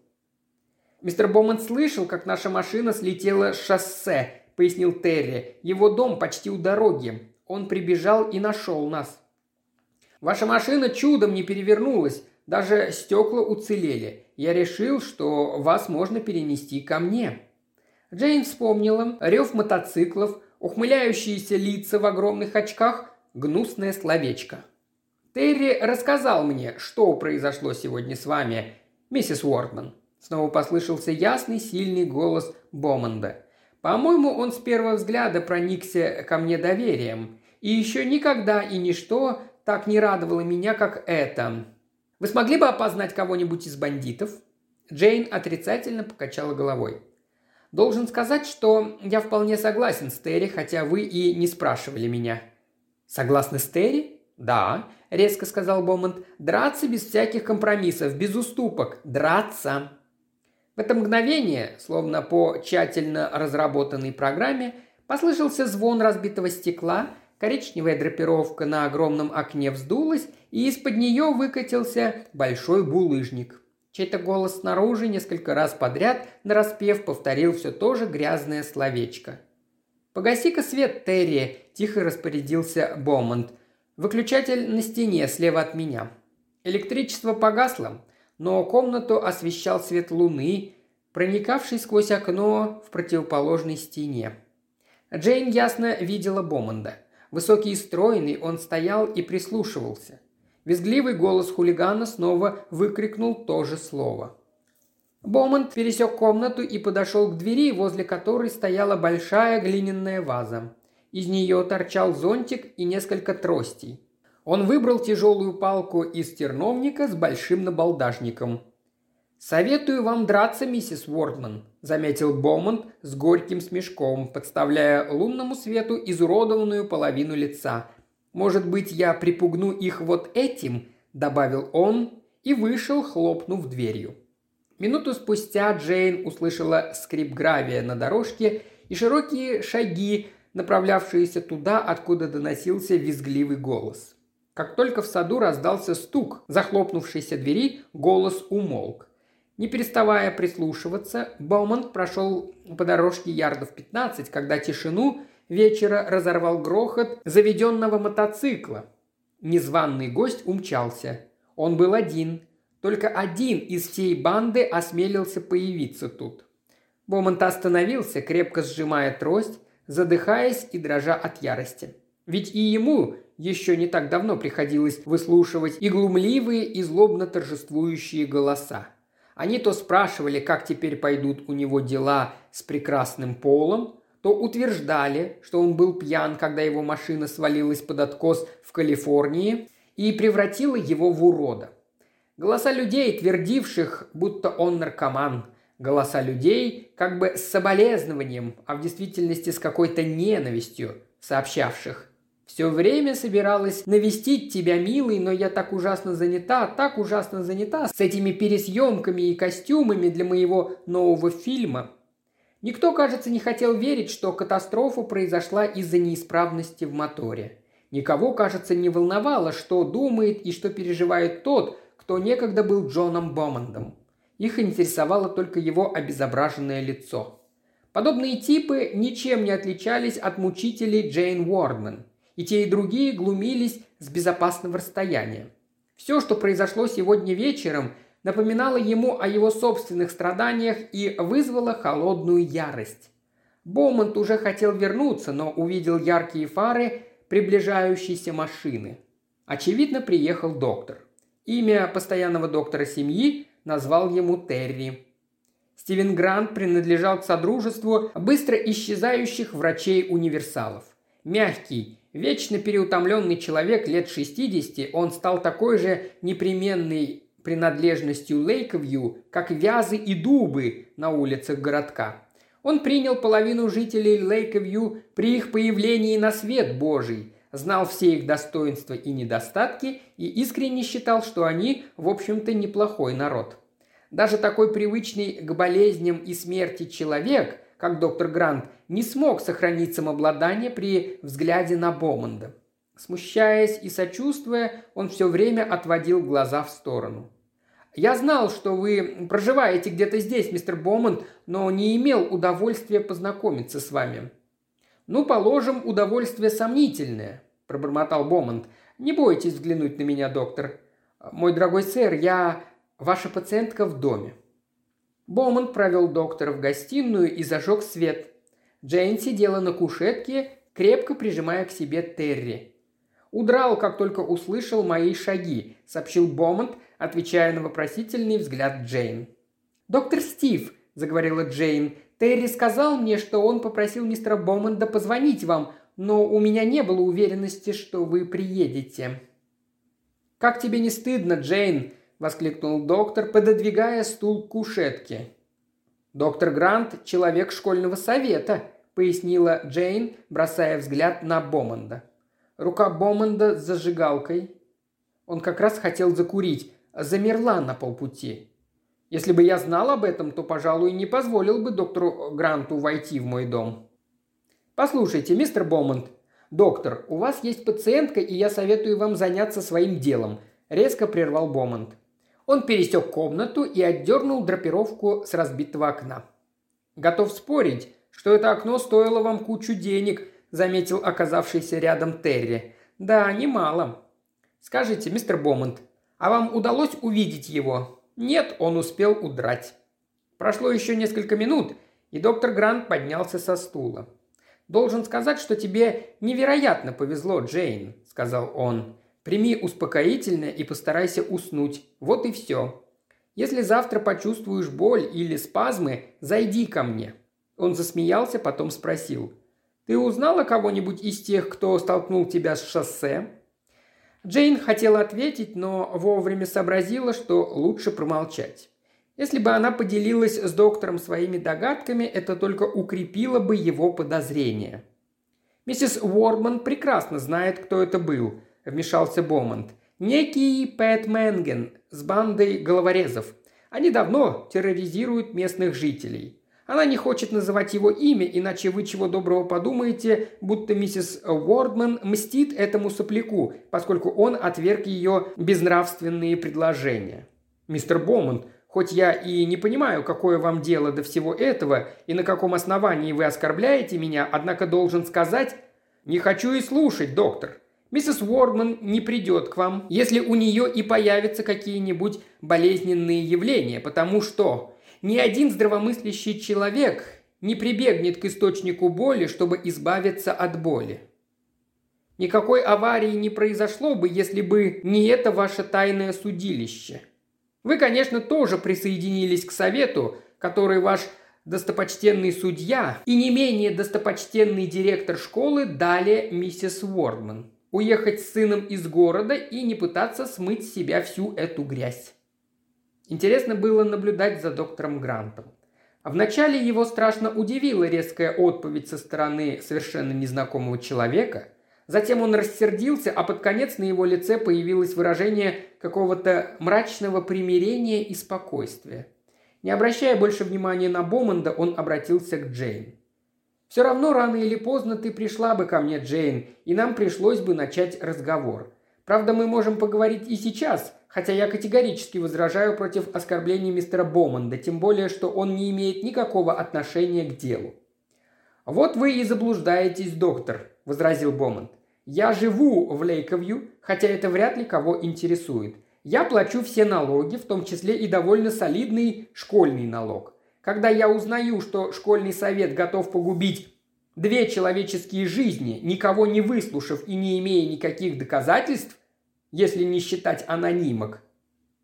«Мистер Бомонд слышал, как наша машина слетела с шоссе», – пояснил Терри. «Его дом почти у дороги. Он прибежал и нашел нас». «Ваша машина чудом не перевернулась, даже стекла уцелели. Я решил, что вас можно перенести ко мне». Джейн вспомнила рев мотоциклов, ухмыляющиеся лица в огромных очках, гнусное словечко. «Терри рассказал мне, что произошло сегодня с вами, миссис Уортман», Снова послышался ясный, сильный голос Бомонда. По-моему, он с первого взгляда проникся ко мне доверием. И еще никогда и ничто так не радовало меня, как это. Вы смогли бы опознать кого-нибудь из бандитов?» Джейн отрицательно покачала головой. «Должен сказать, что я вполне согласен с Терри, хотя вы и не спрашивали меня». «Согласны с Терри?» «Да», – резко сказал Бомонд. «Драться без всяких компромиссов, без уступок. Драться!» В это мгновение, словно по тщательно разработанной программе, послышался звон разбитого стекла, коричневая драпировка на огромном окне вздулась, и из-под нее выкатился большой булыжник. Чей-то голос снаружи несколько раз подряд нараспев повторил все то же грязное словечко. «Погаси-ка свет, Терри!» – тихо распорядился Бомонд. «Выключатель на стене слева от меня». Электричество погасло, но комнату освещал свет луны, проникавший сквозь окно в противоположной стене. Джейн ясно видела Бомонда. Высокий и стройный, он стоял и прислушивался. Визгливый голос хулигана снова выкрикнул то же слово. Бомонд пересек комнату и подошел к двери, возле которой стояла большая глиняная ваза. Из нее торчал зонтик и несколько тростей. Он выбрал тяжелую палку из терновника с большим набалдажником. «Советую вам драться, миссис Уордман», – заметил Бомонд с горьким смешком, подставляя лунному свету изуродованную половину лица. «Может быть, я припугну их вот этим?» – добавил он и вышел, хлопнув дверью. Минуту спустя Джейн услышала скрип гравия на дорожке и широкие шаги, направлявшиеся туда, откуда доносился визгливый голос. Как только в саду раздался стук захлопнувшейся двери, голос умолк. Не переставая прислушиваться, Баумант прошел по дорожке ярдов 15, когда тишину вечера разорвал грохот заведенного мотоцикла. Незваный гость умчался. Он был один. Только один из всей банды осмелился появиться тут. Бомонт остановился, крепко сжимая трость, задыхаясь и дрожа от ярости. Ведь и ему еще не так давно приходилось выслушивать и глумливые, и злобно торжествующие голоса. Они то спрашивали, как теперь пойдут у него дела с прекрасным полом, то утверждали, что он был пьян, когда его машина свалилась под откос в Калифорнии и превратила его в урода. Голоса людей, твердивших, будто он наркоман. Голоса людей, как бы с соболезнованием, а в действительности с какой-то ненавистью, сообщавших. Все время собиралась навестить тебя, милый, но я так ужасно занята, так ужасно занята с этими пересъемками и костюмами для моего нового фильма. Никто, кажется, не хотел верить, что катастрофа произошла из-за неисправности в моторе. Никого, кажется, не волновало, что думает и что переживает тот, кто некогда был Джоном Бомондом. Их интересовало только его обезображенное лицо. Подобные типы ничем не отличались от мучителей Джейн Уордман – и те и другие глумились с безопасного расстояния. Все, что произошло сегодня вечером, напоминало ему о его собственных страданиях и вызвало холодную ярость. Боумонт уже хотел вернуться, но увидел яркие фары приближающейся машины. Очевидно, приехал доктор. Имя постоянного доктора семьи назвал ему Терри. Стивен Грант принадлежал к содружеству быстро исчезающих врачей-универсалов. Мягкий, Вечно переутомленный человек лет 60, он стал такой же непременной принадлежностью Лейковью, как вязы и дубы на улицах городка. Он принял половину жителей Лейковью при их появлении на свет Божий, знал все их достоинства и недостатки и искренне считал, что они, в общем-то, неплохой народ. Даже такой привычный к болезням и смерти человек, как доктор Грант, не смог сохранить самообладание при взгляде на Бомонда. Смущаясь и сочувствуя, он все время отводил глаза в сторону. «Я знал, что вы проживаете где-то здесь, мистер Бомонд, но не имел удовольствия познакомиться с вами». «Ну, положим, удовольствие сомнительное», – пробормотал Бомонд. «Не бойтесь взглянуть на меня, доктор. Мой дорогой сэр, я ваша пациентка в доме». Бомонд провел доктора в гостиную и зажег свет. Джейн сидела на кушетке, крепко прижимая к себе Терри. «Удрал, как только услышал мои шаги», – сообщил Бомонд, отвечая на вопросительный взгляд Джейн. «Доктор Стив», – заговорила Джейн, – «Терри сказал мне, что он попросил мистера Бомонда позвонить вам, но у меня не было уверенности, что вы приедете». «Как тебе не стыдно, Джейн?» – воскликнул доктор, пододвигая стул к кушетке. «Доктор Грант – человек школьного совета», – пояснила Джейн, бросая взгляд на Бомонда. Рука Бомонда с зажигалкой. Он как раз хотел закурить, замерла на полпути. Если бы я знал об этом, то, пожалуй, не позволил бы доктору Гранту войти в мой дом. Послушайте, мистер Бомонд, доктор, у вас есть пациентка, и я советую вам заняться своим делом, резко прервал Бомонд. Он пересек комнату и отдернул драпировку с разбитого окна. «Готов спорить, что это окно стоило вам кучу денег», – заметил оказавшийся рядом Терри. «Да, немало». «Скажите, мистер Бомонд, а вам удалось увидеть его?» «Нет, он успел удрать». Прошло еще несколько минут, и доктор Грант поднялся со стула. «Должен сказать, что тебе невероятно повезло, Джейн», – сказал он. Прими успокоительное и постарайся уснуть. Вот и все. Если завтра почувствуешь боль или спазмы, зайди ко мне». Он засмеялся, потом спросил. «Ты узнала кого-нибудь из тех, кто столкнул тебя с шоссе?» Джейн хотела ответить, но вовремя сообразила, что лучше промолчать. Если бы она поделилась с доктором своими догадками, это только укрепило бы его подозрения. Миссис Уордман прекрасно знает, кто это был –– вмешался Бомонд. «Некий Пэт Мэнген с бандой головорезов. Они давно терроризируют местных жителей. Она не хочет называть его имя, иначе вы чего доброго подумаете, будто миссис Уордман мстит этому сопляку, поскольку он отверг ее безнравственные предложения. Мистер Бомонд, Хоть я и не понимаю, какое вам дело до всего этого и на каком основании вы оскорбляете меня, однако должен сказать... Не хочу и слушать, доктор. Миссис Уордман не придет к вам, если у нее и появятся какие-нибудь болезненные явления, потому что ни один здравомыслящий человек не прибегнет к источнику боли, чтобы избавиться от боли. Никакой аварии не произошло бы, если бы не это ваше тайное судилище. Вы, конечно, тоже присоединились к совету, который ваш достопочтенный судья и не менее достопочтенный директор школы дали миссис Уордман. Уехать с сыном из города и не пытаться смыть с себя всю эту грязь. Интересно было наблюдать за доктором Грантом. Вначале его страшно удивила резкая отповедь со стороны совершенно незнакомого человека – Затем он рассердился, а под конец на его лице появилось выражение какого-то мрачного примирения и спокойствия. Не обращая больше внимания на Бомонда, он обратился к Джейн. «Все равно рано или поздно ты пришла бы ко мне, Джейн, и нам пришлось бы начать разговор. Правда, мы можем поговорить и сейчас, хотя я категорически возражаю против оскорблений мистера Бомонда, тем более, что он не имеет никакого отношения к делу». «Вот вы и заблуждаетесь, доктор», – возразил Бомонд. «Я живу в Лейковью, хотя это вряд ли кого интересует. Я плачу все налоги, в том числе и довольно солидный школьный налог. Когда я узнаю, что школьный совет готов погубить две человеческие жизни, никого не выслушав и не имея никаких доказательств, если не считать анонимок,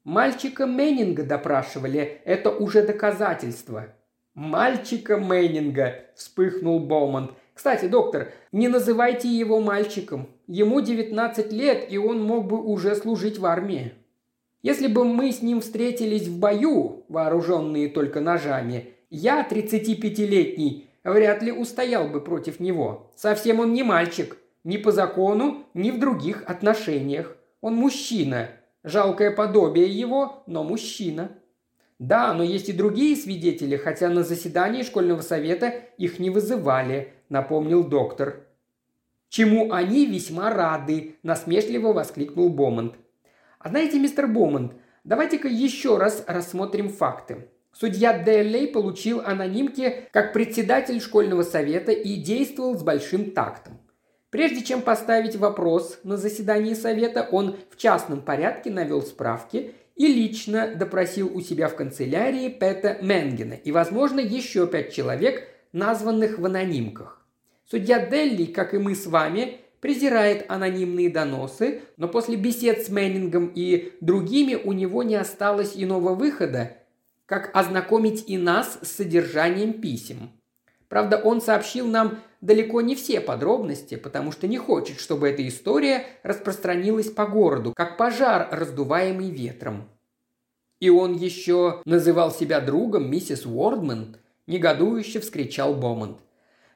Мальчика Меннинга допрашивали, это уже доказательство. Мальчика Меннинга, вспыхнул Боумант. Кстати, доктор, не называйте его мальчиком. Ему 19 лет, и он мог бы уже служить в армии. Если бы мы с ним встретились в бою, вооруженные только ножами, я, 35-летний, вряд ли устоял бы против него. Совсем он не мальчик. Ни по закону, ни в других отношениях. Он мужчина. Жалкое подобие его, но мужчина. Да, но есть и другие свидетели, хотя на заседании школьного совета их не вызывали – напомнил доктор. «Чему они весьма рады», – насмешливо воскликнул Бомонд. «А знаете, мистер Бомонд, давайте-ка еще раз рассмотрим факты. Судья Деллей получил анонимки как председатель школьного совета и действовал с большим тактом. Прежде чем поставить вопрос на заседании совета, он в частном порядке навел справки и лично допросил у себя в канцелярии Пэта Менгена и, возможно, еще пять человек, названных в анонимках. Судья Делли, как и мы с вами, презирает анонимные доносы, но после бесед с Мэннингом и другими у него не осталось иного выхода, как ознакомить и нас с содержанием писем. Правда, он сообщил нам далеко не все подробности, потому что не хочет, чтобы эта история распространилась по городу, как пожар, раздуваемый ветром. И он еще называл себя другом миссис Уордман, негодующе вскричал Бомонд.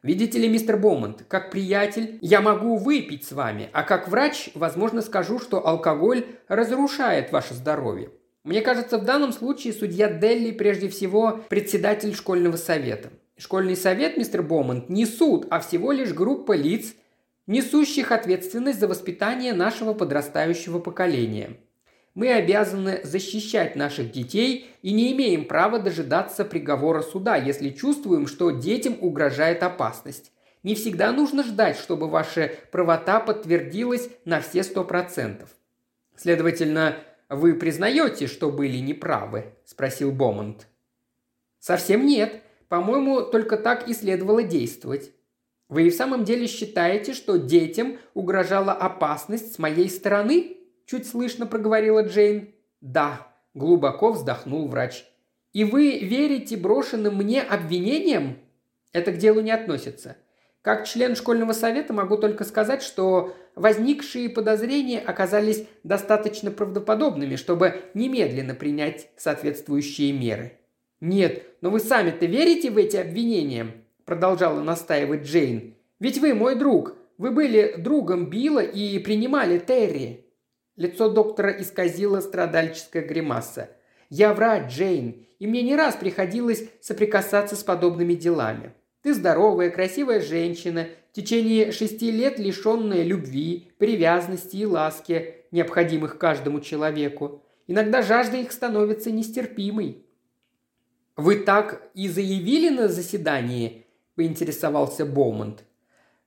Видите ли, мистер Бомонд, как приятель я могу выпить с вами, а как врач, возможно, скажу, что алкоголь разрушает ваше здоровье. Мне кажется, в данном случае судья Делли прежде всего председатель школьного совета. Школьный совет, мистер Бомонд, не суд, а всего лишь группа лиц, несущих ответственность за воспитание нашего подрастающего поколения. Мы обязаны защищать наших детей и не имеем права дожидаться приговора суда, если чувствуем, что детям угрожает опасность. Не всегда нужно ждать, чтобы ваша правота подтвердилась на все сто процентов. Следовательно, вы признаете, что были неправы? – спросил Бомонд. Совсем нет. По-моему, только так и следовало действовать. Вы и в самом деле считаете, что детям угрожала опасность с моей стороны? – чуть слышно проговорила Джейн. «Да», – глубоко вздохнул врач. «И вы верите брошенным мне обвинениям?» «Это к делу не относится. Как член школьного совета могу только сказать, что возникшие подозрения оказались достаточно правдоподобными, чтобы немедленно принять соответствующие меры». «Нет, но вы сами-то верите в эти обвинения?» – продолжала настаивать Джейн. «Ведь вы мой друг. Вы были другом Билла и принимали Терри». Лицо доктора исказило страдальческая гримаса. «Я врач, Джейн, и мне не раз приходилось соприкасаться с подобными делами. Ты здоровая, красивая женщина, в течение шести лет лишенная любви, привязанности и ласки, необходимых каждому человеку. Иногда жажда их становится нестерпимой. «Вы так и заявили на заседании?» – поинтересовался Боумонт.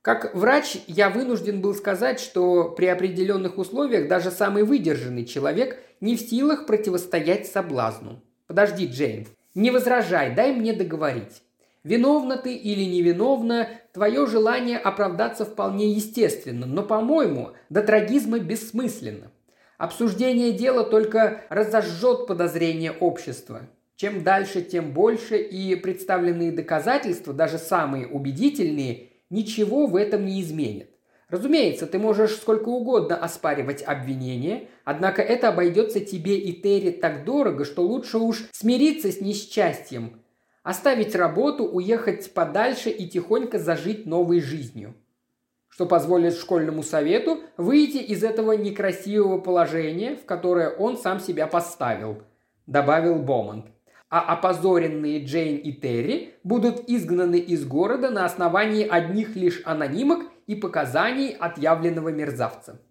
Как врач я вынужден был сказать, что при определенных условиях даже самый выдержанный человек не в силах противостоять соблазну. Подожди, Джейн, не возражай, дай мне договорить. Виновна ты или невиновна, твое желание оправдаться вполне естественно, но, по-моему, до трагизма бессмысленно. Обсуждение дела только разожжет подозрение общества. Чем дальше, тем больше, и представленные доказательства, даже самые убедительные, ничего в этом не изменят. Разумеется, ты можешь сколько угодно оспаривать обвинения, однако это обойдется тебе и Терри так дорого, что лучше уж смириться с несчастьем, оставить работу, уехать подальше и тихонько зажить новой жизнью. Что позволит школьному совету выйти из этого некрасивого положения, в которое он сам себя поставил, добавил Бомонд а опозоренные Джейн и Терри будут изгнаны из города на основании одних лишь анонимок и показаний отъявленного мерзавца.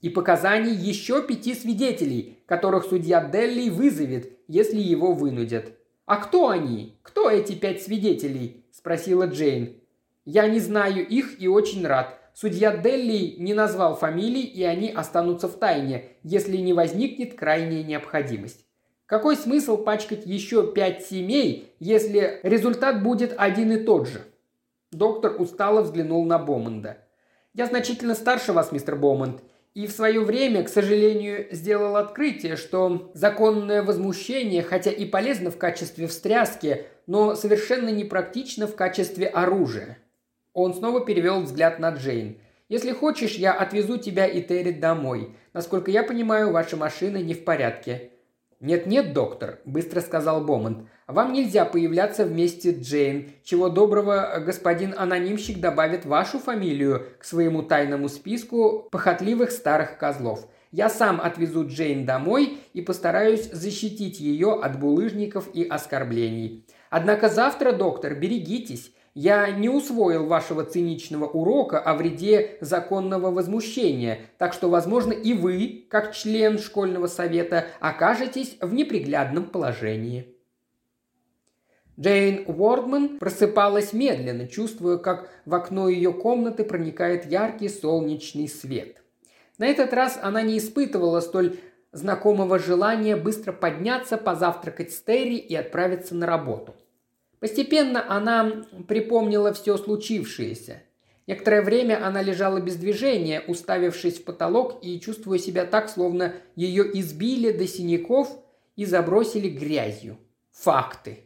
И показаний еще пяти свидетелей, которых судья Делли вызовет, если его вынудят. «А кто они? Кто эти пять свидетелей?» – спросила Джейн. «Я не знаю их и очень рад. Судья Делли не назвал фамилий, и они останутся в тайне, если не возникнет крайняя необходимость. Какой смысл пачкать еще пять семей, если результат будет один и тот же? Доктор устало взглянул на Бомонда. «Я значительно старше вас, мистер Бомонд, и в свое время, к сожалению, сделал открытие, что законное возмущение, хотя и полезно в качестве встряски, но совершенно непрактично в качестве оружия». Он снова перевел взгляд на Джейн. «Если хочешь, я отвезу тебя и Терри домой. Насколько я понимаю, ваша машина не в порядке. «Нет-нет, доктор», – быстро сказал Бомонд. «Вам нельзя появляться вместе Джейн. Чего доброго, господин анонимщик добавит вашу фамилию к своему тайному списку похотливых старых козлов. Я сам отвезу Джейн домой и постараюсь защитить ее от булыжников и оскорблений. Однако завтра, доктор, берегитесь. Я не усвоил вашего циничного урока о вреде законного возмущения, так что, возможно, и вы, как член школьного совета, окажетесь в неприглядном положении. Джейн Уордман просыпалась медленно, чувствуя, как в окно ее комнаты проникает яркий солнечный свет. На этот раз она не испытывала столь знакомого желания быстро подняться, позавтракать с Терри и отправиться на работу – Постепенно она припомнила все случившееся. Некоторое время она лежала без движения, уставившись в потолок и чувствуя себя так, словно ее избили до синяков и забросили грязью. Факты.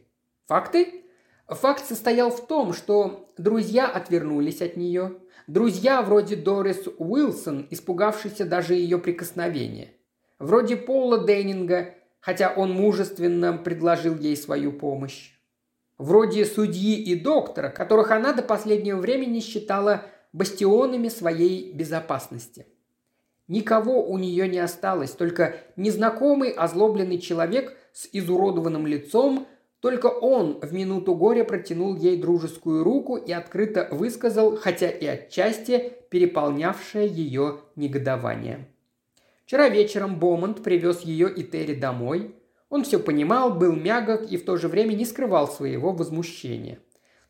Факты? Факт состоял в том, что друзья отвернулись от нее. Друзья вроде Дорис Уилсон, испугавшиеся даже ее прикосновения. Вроде Пола Деннинга, хотя он мужественно предложил ей свою помощь вроде судьи и доктора, которых она до последнего времени считала бастионами своей безопасности. Никого у нее не осталось, только незнакомый озлобленный человек с изуродованным лицом, только он в минуту горя протянул ей дружескую руку и открыто высказал, хотя и отчасти переполнявшее ее негодование. Вчера вечером Бомонд привез ее и Терри домой – он все понимал, был мягок и в то же время не скрывал своего возмущения.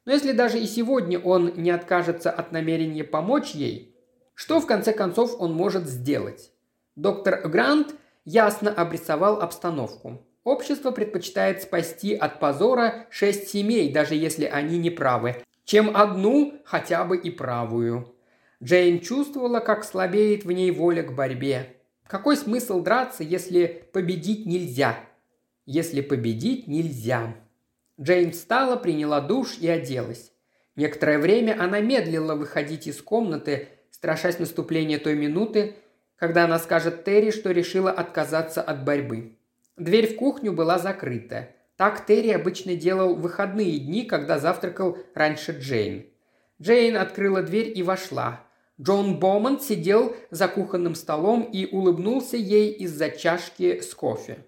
Но если даже и сегодня он не откажется от намерения помочь ей, что в конце концов он может сделать? Доктор Грант ясно обрисовал обстановку. Общество предпочитает спасти от позора шесть семей, даже если они не правы, чем одну, хотя бы и правую. Джейн чувствовала, как слабеет в ней воля к борьбе. Какой смысл драться, если победить нельзя – если победить нельзя. Джейн встала, приняла душ и оделась. Некоторое время она медлила выходить из комнаты, страшась наступления той минуты, когда она скажет Терри, что решила отказаться от борьбы. Дверь в кухню была закрыта. Так Терри обычно делал выходные дни, когда завтракал раньше Джейн. Джейн открыла дверь и вошла. Джон Бомонд сидел за кухонным столом и улыбнулся ей из-за чашки с кофе.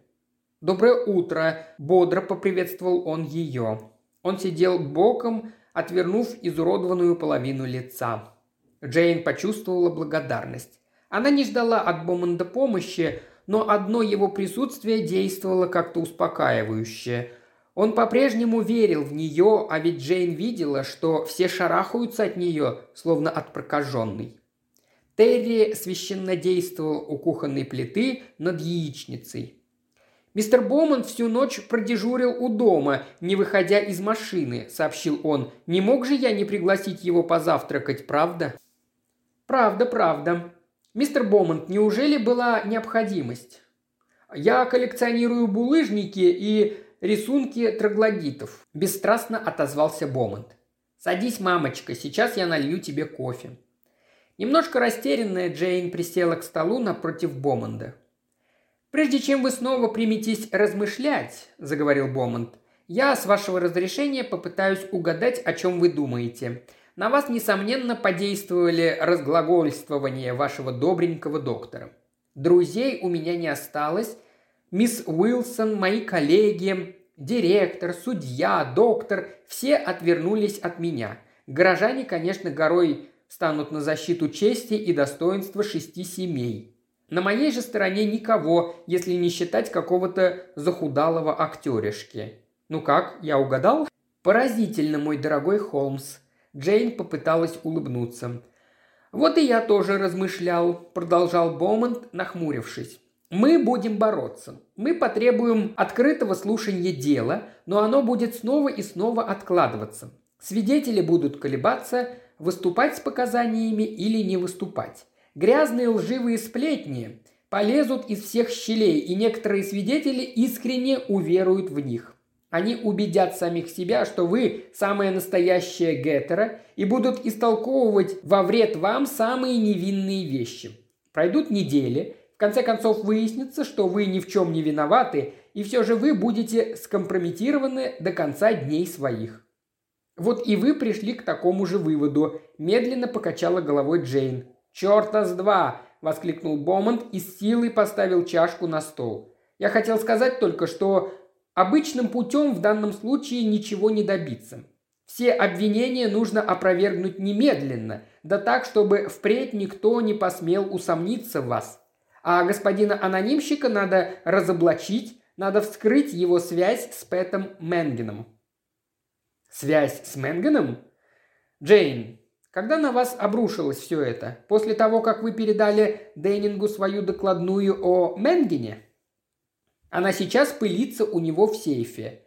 «Доброе утро!» – бодро поприветствовал он ее. Он сидел боком, отвернув изуродованную половину лица. Джейн почувствовала благодарность. Она не ждала от Бомонда помощи, но одно его присутствие действовало как-то успокаивающе. Он по-прежнему верил в нее, а ведь Джейн видела, что все шарахаются от нее, словно от прокаженной. Терри священно действовал у кухонной плиты над яичницей. «Мистер Боман всю ночь продежурил у дома, не выходя из машины», – сообщил он. «Не мог же я не пригласить его позавтракать, правда?» «Правда, правда. Мистер Бомонт, неужели была необходимость?» «Я коллекционирую булыжники и рисунки троглодитов», – бесстрастно отозвался Бомонт. «Садись, мамочка, сейчас я налью тебе кофе». Немножко растерянная Джейн присела к столу напротив Бомонда. «Прежде чем вы снова приметесь размышлять», – заговорил Бомонд, – «я, с вашего разрешения, попытаюсь угадать, о чем вы думаете. На вас, несомненно, подействовали разглагольствования вашего добренького доктора. Друзей у меня не осталось. Мисс Уилсон, мои коллеги, директор, судья, доктор – все отвернулись от меня. Горожане, конечно, горой станут на защиту чести и достоинства шести семей. На моей же стороне никого, если не считать какого-то захудалого актеришки. Ну как, я угадал? Поразительно, мой дорогой Холмс. Джейн попыталась улыбнуться. «Вот и я тоже размышлял», – продолжал Бомонд, нахмурившись. «Мы будем бороться. Мы потребуем открытого слушания дела, но оно будет снова и снова откладываться. Свидетели будут колебаться, выступать с показаниями или не выступать. Грязные лживые сплетни полезут из всех щелей, и некоторые свидетели искренне уверуют в них. Они убедят самих себя, что вы самая настоящая гетера и будут истолковывать во вред вам самые невинные вещи. Пройдут недели, в конце концов выяснится, что вы ни в чем не виноваты, и все же вы будете скомпрометированы до конца дней своих. Вот и вы пришли к такому же выводу», – медленно покачала головой Джейн. «Черта с два!» – воскликнул Бомонд и с силой поставил чашку на стол. «Я хотел сказать только, что обычным путем в данном случае ничего не добиться. Все обвинения нужно опровергнуть немедленно, да так, чтобы впредь никто не посмел усомниться в вас. А господина анонимщика надо разоблачить, надо вскрыть его связь с Пэтом Менгеном. Связь с Менганом? Джейн, когда на вас обрушилось все это? После того, как вы передали Дейнингу свою докладную о Менгене? Она сейчас пылится у него в сейфе.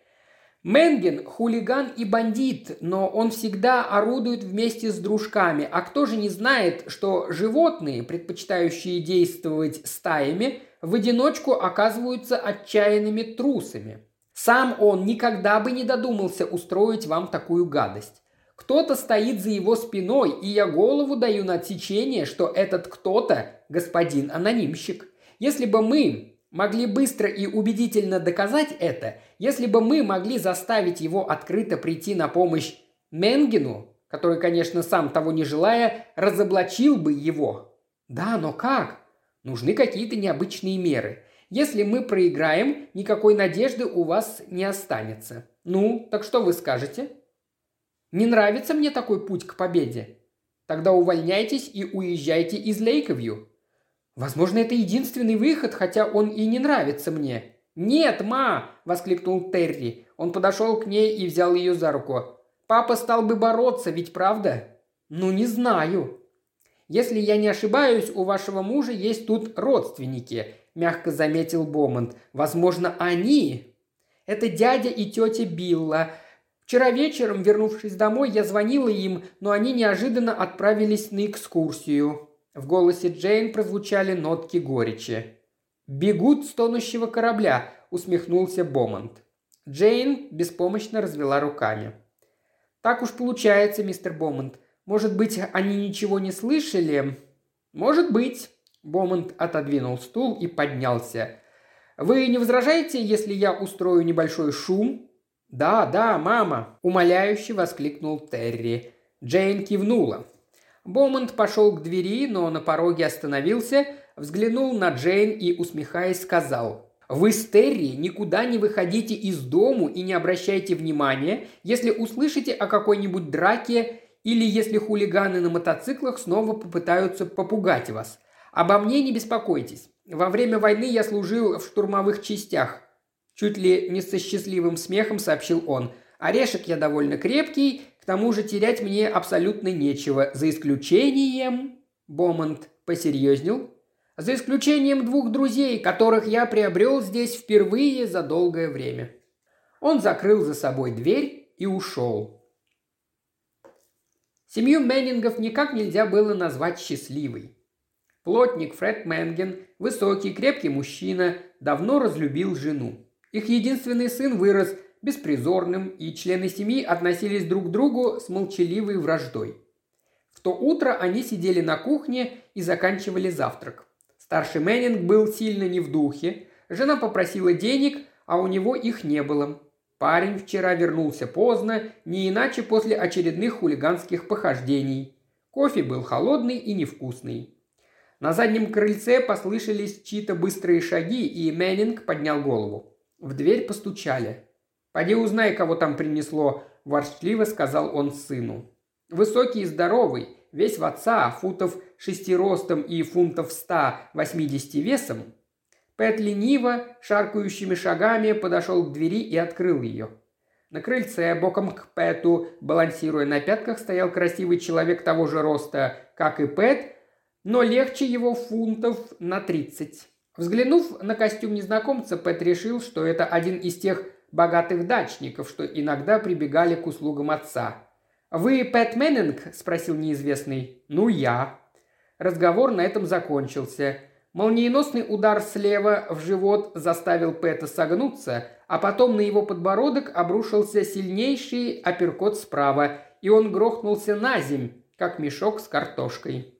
Менген – хулиган и бандит, но он всегда орудует вместе с дружками. А кто же не знает, что животные, предпочитающие действовать стаями, в одиночку оказываются отчаянными трусами? Сам он никогда бы не додумался устроить вам такую гадость. Кто-то стоит за его спиной, и я голову даю на отсечение, что этот кто-то – господин анонимщик. Если бы мы могли быстро и убедительно доказать это, если бы мы могли заставить его открыто прийти на помощь Менгину, который, конечно, сам того не желая, разоблачил бы его. Да, но как? Нужны какие-то необычные меры. Если мы проиграем, никакой надежды у вас не останется. Ну, так что вы скажете? Не нравится мне такой путь к победе? Тогда увольняйтесь и уезжайте из Лейковью. Возможно, это единственный выход, хотя он и не нравится мне. «Нет, ма!» – воскликнул Терри. Он подошел к ней и взял ее за руку. «Папа стал бы бороться, ведь правда?» «Ну, не знаю». «Если я не ошибаюсь, у вашего мужа есть тут родственники мягко заметил Бомонд. «Возможно, они...» «Это дядя и тетя Билла. Вчера вечером, вернувшись домой, я звонила им, но они неожиданно отправились на экскурсию». В голосе Джейн прозвучали нотки горечи. «Бегут с тонущего корабля», – усмехнулся Бомонд. Джейн беспомощно развела руками. «Так уж получается, мистер Бомонд. Может быть, они ничего не слышали?» «Может быть», Бомонд отодвинул стул и поднялся. «Вы не возражаете, если я устрою небольшой шум?» «Да, да, мама!» – умоляюще воскликнул Терри. Джейн кивнула. Бомонд пошел к двери, но на пороге остановился, взглянул на Джейн и, усмехаясь, сказал – вы с Терри никуда не выходите из дому и не обращайте внимания, если услышите о какой-нибудь драке или если хулиганы на мотоциклах снова попытаются попугать вас. Обо мне не беспокойтесь. Во время войны я служил в штурмовых частях. Чуть ли не со счастливым смехом сообщил он. Орешек я довольно крепкий, к тому же терять мне абсолютно нечего, за исключением... Бомонд посерьезнел. За исключением двух друзей, которых я приобрел здесь впервые за долгое время. Он закрыл за собой дверь и ушел. Семью Меннингов никак нельзя было назвать счастливой. Плотник Фред Менген, высокий, крепкий мужчина, давно разлюбил жену. Их единственный сын вырос беспризорным, и члены семьи относились друг к другу с молчаливой враждой. В то утро они сидели на кухне и заканчивали завтрак. Старший Мэннинг был сильно не в духе, жена попросила денег, а у него их не было. Парень вчера вернулся поздно, не иначе после очередных хулиганских похождений. Кофе был холодный и невкусный. На заднем крыльце послышались чьи-то быстрые шаги, и Мэннинг поднял голову. В дверь постучали. «Поди узнай, кого там принесло», – ворчливо сказал он сыну. Высокий и здоровый, весь в отца, футов шести ростом и фунтов ста восьмидесяти весом, Пэт лениво, шаркающими шагами подошел к двери и открыл ее. На крыльце, боком к Пэту, балансируя на пятках, стоял красивый человек того же роста, как и Пэт, но легче его фунтов на тридцать. Взглянув на костюм незнакомца, Пэт решил, что это один из тех богатых дачников, что иногда прибегали к услугам отца. «Вы Пэт Меннинг?» – спросил неизвестный. «Ну, я». Разговор на этом закончился – Молниеносный удар слева в живот заставил Пэта согнуться, а потом на его подбородок обрушился сильнейший апперкот справа, и он грохнулся наземь, как мешок с картошкой.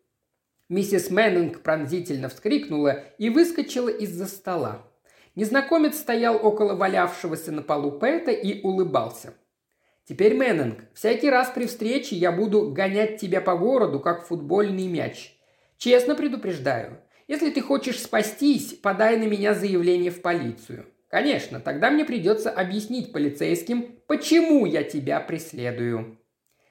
Миссис Мэннинг пронзительно вскрикнула и выскочила из-за стола. Незнакомец стоял около валявшегося на полу Пэта и улыбался. «Теперь, Мэннинг, всякий раз при встрече я буду гонять тебя по городу, как футбольный мяч. Честно предупреждаю, если ты хочешь спастись, подай на меня заявление в полицию. Конечно, тогда мне придется объяснить полицейским, почему я тебя преследую».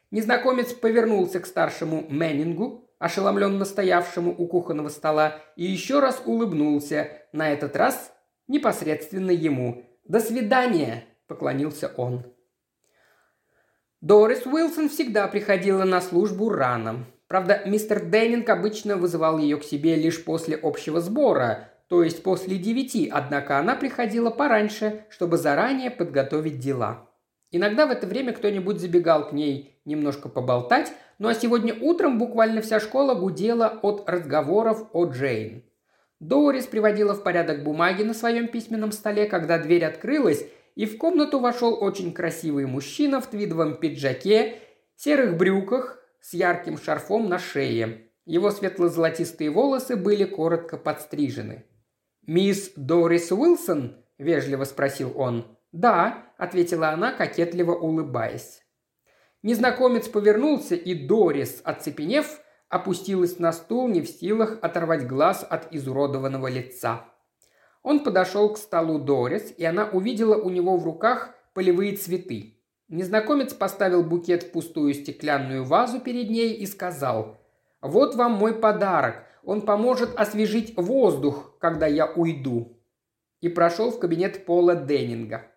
Незнакомец повернулся к старшему Меннингу, ошеломленно стоявшему у кухонного стола, и еще раз улыбнулся, на этот раз непосредственно ему. «До свидания!» – поклонился он. Дорис Уилсон всегда приходила на службу рано. Правда, мистер Деннинг обычно вызывал ее к себе лишь после общего сбора, то есть после девяти, однако она приходила пораньше, чтобы заранее подготовить дела. Иногда в это время кто-нибудь забегал к ней немножко поболтать, ну а сегодня утром буквально вся школа гудела от разговоров о Джейн. Дорис приводила в порядок бумаги на своем письменном столе, когда дверь открылась, и в комнату вошел очень красивый мужчина в твидовом пиджаке, серых брюках, с ярким шарфом на шее. Его светло-золотистые волосы были коротко подстрижены. «Мисс Дорис Уилсон?» – вежливо спросил он. «Да», – ответила она, кокетливо улыбаясь. Незнакомец повернулся, и Дорис, оцепенев, опустилась на стул, не в силах оторвать глаз от изуродованного лица. Он подошел к столу Дорис, и она увидела у него в руках полевые цветы. Незнакомец поставил букет в пустую стеклянную вазу перед ней и сказал «Вот вам мой подарок. Он поможет освежить воздух, когда я уйду». И прошел в кабинет Пола Деннинга.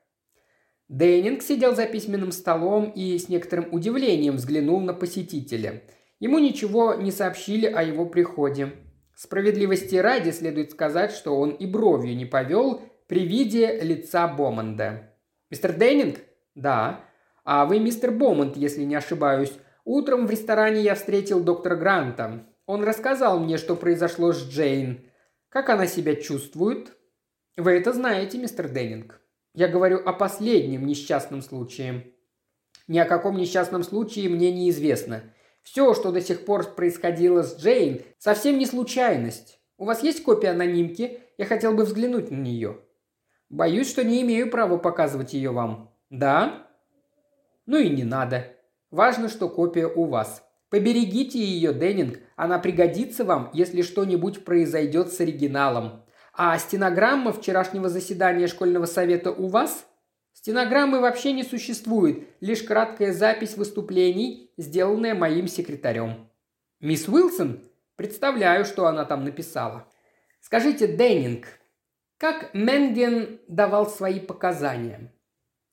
Деннинг сидел за письменным столом и с некоторым удивлением взглянул на посетителя. Ему ничего не сообщили о его приходе. Справедливости ради следует сказать, что он и бровью не повел при виде лица Боманда. «Мистер Деннинг?» «Да». А вы мистер Бомонт, если не ошибаюсь. Утром в ресторане я встретил доктора Гранта. Он рассказал мне, что произошло с Джейн. Как она себя чувствует? Вы это знаете, мистер Деннинг. Я говорю о последнем несчастном случае. Ни о каком несчастном случае мне неизвестно. Все, что до сих пор происходило с Джейн, совсем не случайность. У вас есть копия анонимки? Я хотел бы взглянуть на нее. Боюсь, что не имею права показывать ее вам. Да? Ну и не надо. Важно, что копия у вас. Поберегите ее, Деннинг, она пригодится вам, если что-нибудь произойдет с оригиналом. А стенограмма вчерашнего заседания школьного совета у вас? Стенограммы вообще не существует, лишь краткая запись выступлений, сделанная моим секретарем. Мисс Уилсон? Представляю, что она там написала. Скажите, Деннинг, как Менген давал свои показания?»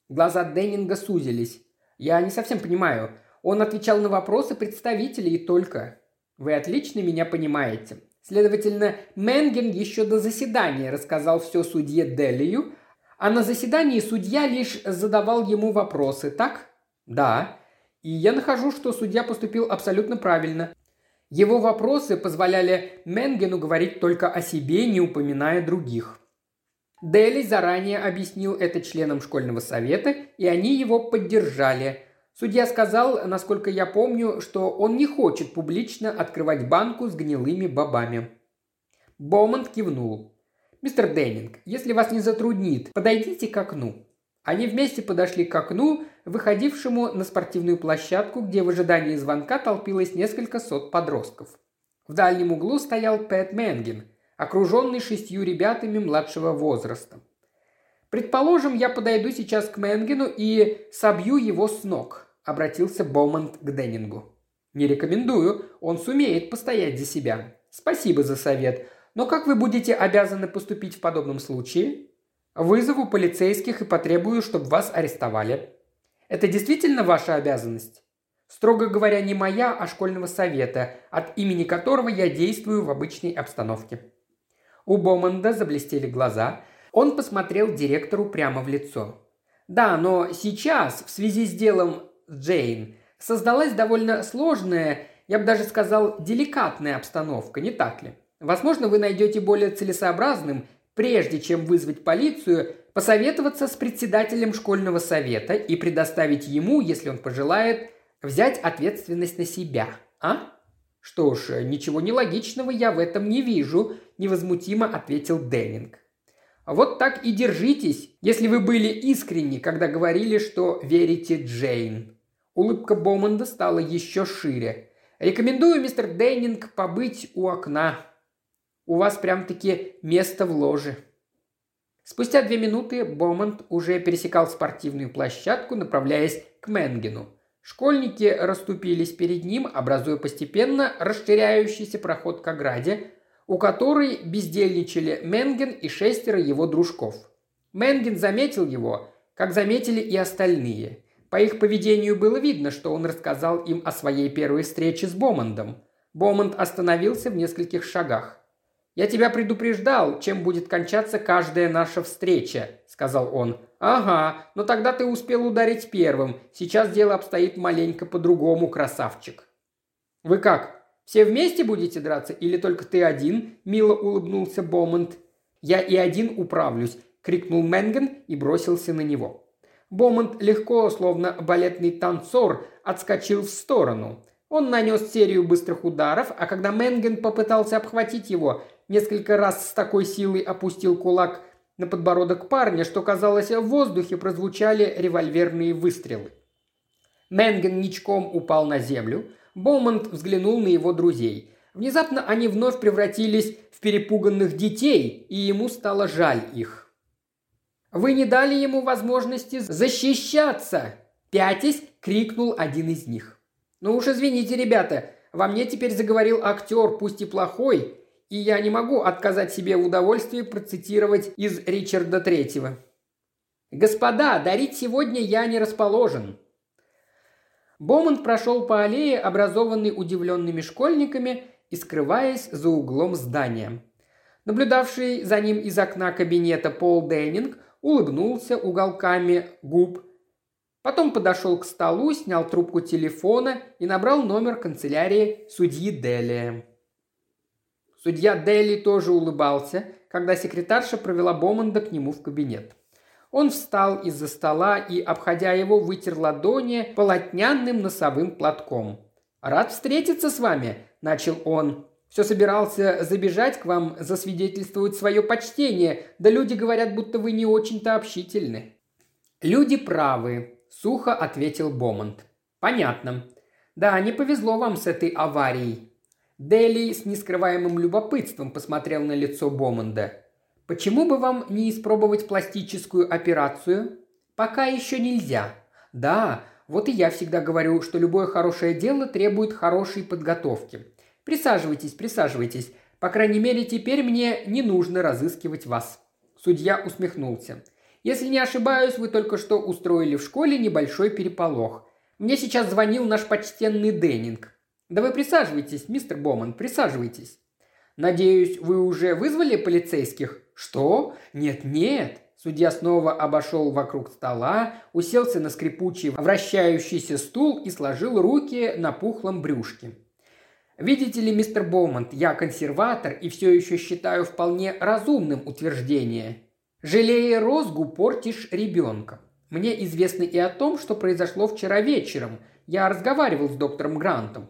Глаза Деннинга сузились. «Я не совсем понимаю. Он отвечал на вопросы представителей и только. Вы отлично меня понимаете. Следовательно, Менген еще до заседания рассказал все судье Делию, а на заседании судья лишь задавал ему вопросы, так? Да. И я нахожу, что судья поступил абсолютно правильно. Его вопросы позволяли Менгену говорить только о себе, не упоминая других. Дели заранее объяснил это членам школьного совета, и они его поддержали. Судья сказал, насколько я помню, что он не хочет публично открывать банку с гнилыми бобами. Бомонд кивнул. «Мистер Деннинг, если вас не затруднит, подойдите к окну». Они вместе подошли к окну, выходившему на спортивную площадку, где в ожидании звонка толпилось несколько сот подростков. В дальнем углу стоял Пэт Менгин, окруженный шестью ребятами младшего возраста. «Предположим, я подойду сейчас к Менгину и собью его с ног», обратился Боумант к Деннингу. «Не рекомендую, он сумеет постоять за себя. Спасибо за совет. Но как вы будете обязаны поступить в подобном случае?» «Вызову полицейских и потребую, чтобы вас арестовали». «Это действительно ваша обязанность?» «Строго говоря, не моя, а школьного совета, от имени которого я действую в обычной обстановке». У Боманда заблестели глаза. Он посмотрел директору прямо в лицо. «Да, но сейчас, в связи с делом Джейн, создалась довольно сложная, я бы даже сказал, деликатная обстановка, не так ли? Возможно, вы найдете более целесообразным, прежде чем вызвать полицию, посоветоваться с председателем школьного совета и предоставить ему, если он пожелает, взять ответственность на себя, а? Что ж, ничего нелогичного я в этом не вижу, невозмутимо ответил Деннинг. Вот так и держитесь, если вы были искренни, когда говорили, что верите Джейн. Улыбка Бомонда стала еще шире. «Рекомендую, мистер Дейнинг, побыть у окна. У вас прям-таки место в ложе». Спустя две минуты Бомонд уже пересекал спортивную площадку, направляясь к Менгену. Школьники расступились перед ним, образуя постепенно расширяющийся проход к ограде, у которой бездельничали Менген и шестеро его дружков. Менген заметил его, как заметили и остальные. По их поведению было видно, что он рассказал им о своей первой встрече с Бомондом. Бомонд остановился в нескольких шагах. «Я тебя предупреждал, чем будет кончаться каждая наша встреча», – сказал он. «Ага, но тогда ты успел ударить первым. Сейчас дело обстоит маленько по-другому, красавчик». «Вы как, все вместе будете драться или только ты один?» – мило улыбнулся Бомонд. «Я и один управлюсь», – крикнул Менген и бросился на него. Бомонд легко, словно балетный танцор, отскочил в сторону. Он нанес серию быстрых ударов, а когда Менген попытался обхватить его, несколько раз с такой силой опустил кулак на подбородок парня, что, казалось, в воздухе прозвучали револьверные выстрелы. Менген ничком упал на землю. Боумонт взглянул на его друзей. Внезапно они вновь превратились в перепуганных детей, и ему стало жаль их. Вы не дали ему возможности защищаться!» Пятясь, крикнул один из них. «Ну уж извините, ребята, во мне теперь заговорил актер, пусть и плохой, и я не могу отказать себе в удовольствии процитировать из Ричарда Третьего. «Господа, дарить сегодня я не расположен». Бомонд прошел по аллее, образованной удивленными школьниками, и скрываясь за углом здания. Наблюдавший за ним из окна кабинета Пол Деннинг улыбнулся уголками губ, потом подошел к столу, снял трубку телефона и набрал номер канцелярии судьи Делия. Судья Дели тоже улыбался, когда секретарша провела Бомонда к нему в кабинет. Он встал из-за стола и, обходя его, вытер ладони полотняным носовым платком. «Рад встретиться с вами», – начал он. Все собирался забежать к вам, засвидетельствовать свое почтение, да люди говорят, будто вы не очень-то общительны». «Люди правы», – сухо ответил Бомонд. «Понятно. Да, не повезло вам с этой аварией». Дели с нескрываемым любопытством посмотрел на лицо Бомонда. «Почему бы вам не испробовать пластическую операцию?» «Пока еще нельзя». «Да, вот и я всегда говорю, что любое хорошее дело требует хорошей подготовки. Присаживайтесь, присаживайтесь. По крайней мере, теперь мне не нужно разыскивать вас». Судья усмехнулся. «Если не ошибаюсь, вы только что устроили в школе небольшой переполох. Мне сейчас звонил наш почтенный Деннинг. Да вы присаживайтесь, мистер Боман, присаживайтесь. Надеюсь, вы уже вызвали полицейских? Что? Нет-нет. Судья снова обошел вокруг стола, уселся на скрипучий вращающийся стул и сложил руки на пухлом брюшке. Видите ли, мистер Боумонт, я консерватор и все еще считаю вполне разумным утверждение. Жалея розгу, портишь ребенка. Мне известно и о том, что произошло вчера вечером. Я разговаривал с доктором Грантом.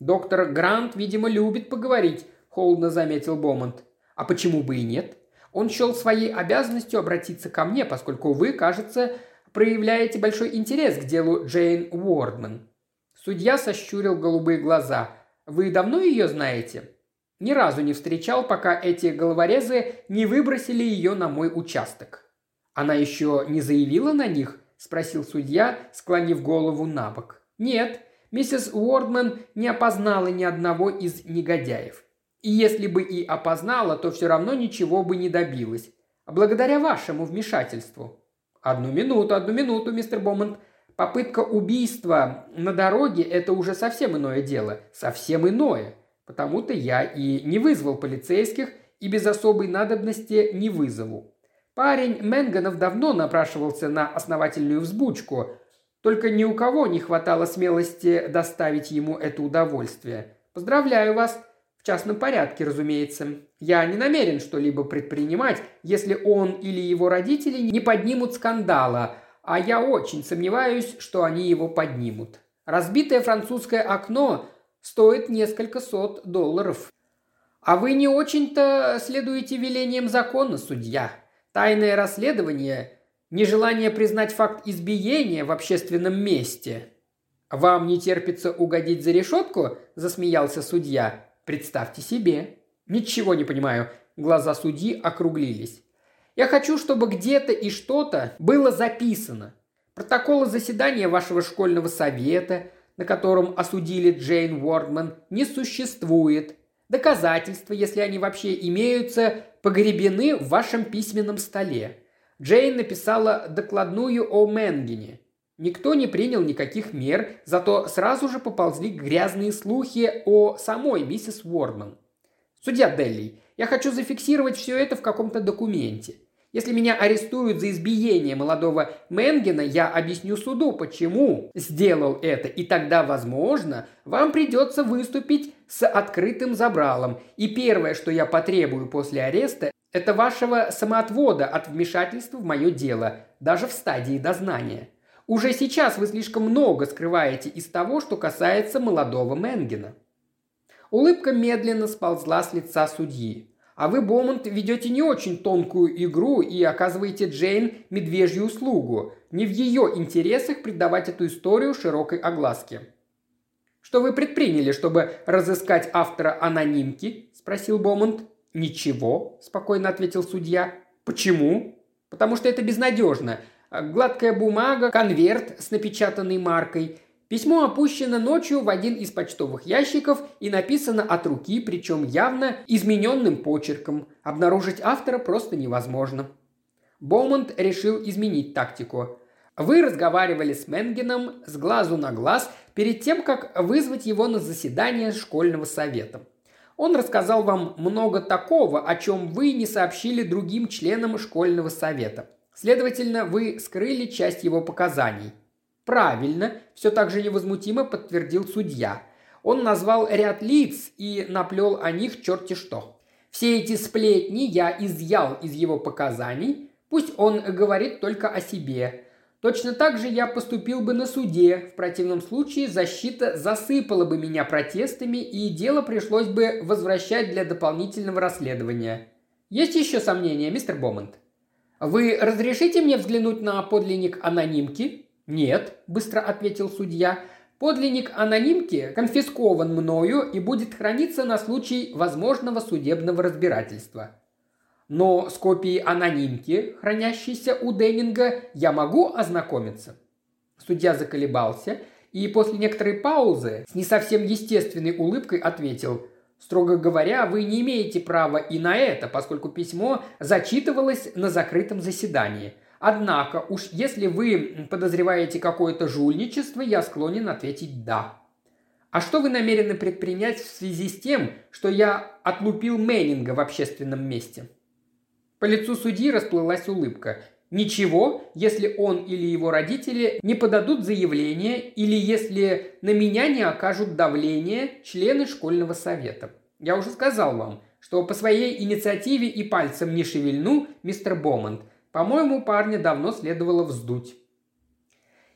Доктор Грант, видимо, любит поговорить, холодно заметил Бомонт. А почему бы и нет? Он счел своей обязанностью обратиться ко мне, поскольку вы, кажется, проявляете большой интерес к делу Джейн Уордман. Судья сощурил голубые глаза. Вы давно ее знаете? Ни разу не встречал, пока эти головорезы не выбросили ее на мой участок. Она еще не заявила на них? спросил судья, склонив голову на бок. Нет, миссис Уордман не опознала ни одного из негодяев. И если бы и опознала, то все равно ничего бы не добилась. Благодаря вашему вмешательству. Одну минуту, одну минуту, мистер Бомонд. Попытка убийства на дороге – это уже совсем иное дело. Совсем иное. Потому-то я и не вызвал полицейских, и без особой надобности не вызову. Парень Менганов давно напрашивался на основательную взбучку, только ни у кого не хватало смелости доставить ему это удовольствие. Поздравляю вас, в частном порядке, разумеется. Я не намерен что-либо предпринимать, если он или его родители не поднимут скандала, а я очень сомневаюсь, что они его поднимут. Разбитое французское окно стоит несколько сот долларов. А вы не очень-то следуете велениям закона, судья. Тайное расследование – нежелание признать факт избиения в общественном месте. «Вам не терпится угодить за решетку?» – засмеялся судья. Представьте себе. Ничего не понимаю. Глаза судьи округлились. Я хочу, чтобы где-то и что-то было записано. Протоколы заседания вашего школьного совета, на котором осудили Джейн Уордман, не существует. Доказательства, если они вообще имеются, погребены в вашем письменном столе. Джейн написала докладную о Менгене. Никто не принял никаких мер, зато сразу же поползли грязные слухи о самой миссис Уордман. Судья Делли, я хочу зафиксировать все это в каком-то документе. Если меня арестуют за избиение молодого Менгена, я объясню суду, почему сделал это, и тогда, возможно, вам придется выступить с открытым забралом. И первое, что я потребую после ареста, это вашего самоотвода от вмешательства в мое дело, даже в стадии дознания. Уже сейчас вы слишком много скрываете из того, что касается молодого Менгена». Улыбка медленно сползла с лица судьи. А вы, Бомонт, ведете не очень тонкую игру и оказываете Джейн медвежью услугу. Не в ее интересах придавать эту историю широкой огласке. «Что вы предприняли, чтобы разыскать автора анонимки?» – спросил Бомонт. «Ничего», – спокойно ответил судья. «Почему?» «Потому что это безнадежно. Гладкая бумага, конверт с напечатанной маркой. Письмо опущено ночью в один из почтовых ящиков и написано от руки, причем явно измененным почерком. Обнаружить автора просто невозможно. Боумонт решил изменить тактику. Вы разговаривали с Менгеном с глазу на глаз перед тем, как вызвать его на заседание школьного совета. Он рассказал вам много такого, о чем вы не сообщили другим членам школьного совета – Следовательно, вы скрыли часть его показаний. Правильно, все так же невозмутимо подтвердил судья. Он назвал ряд лиц и наплел о них черти что. Все эти сплетни я изъял из его показаний, пусть он говорит только о себе. Точно так же я поступил бы на суде, в противном случае защита засыпала бы меня протестами и дело пришлось бы возвращать для дополнительного расследования. Есть еще сомнения, мистер Бомонд? «Вы разрешите мне взглянуть на подлинник анонимки?» «Нет», – быстро ответил судья. «Подлинник анонимки конфискован мною и будет храниться на случай возможного судебного разбирательства». «Но с копией анонимки, хранящейся у Деннинга, я могу ознакомиться?» Судья заколебался и после некоторой паузы с не совсем естественной улыбкой ответил Строго говоря, вы не имеете права и на это, поскольку письмо зачитывалось на закрытом заседании. Однако, уж если вы подозреваете какое-то жульничество, я склонен ответить «да». А что вы намерены предпринять в связи с тем, что я отлупил Мэннинга в общественном месте?» По лицу судьи расплылась улыбка. «Ничего, если он или его родители не подадут заявление или если на меня не окажут давление члены школьного совета. Я уже сказал вам, что по своей инициативе и пальцем не шевельну, мистер Бомонд. По-моему, парня давно следовало вздуть».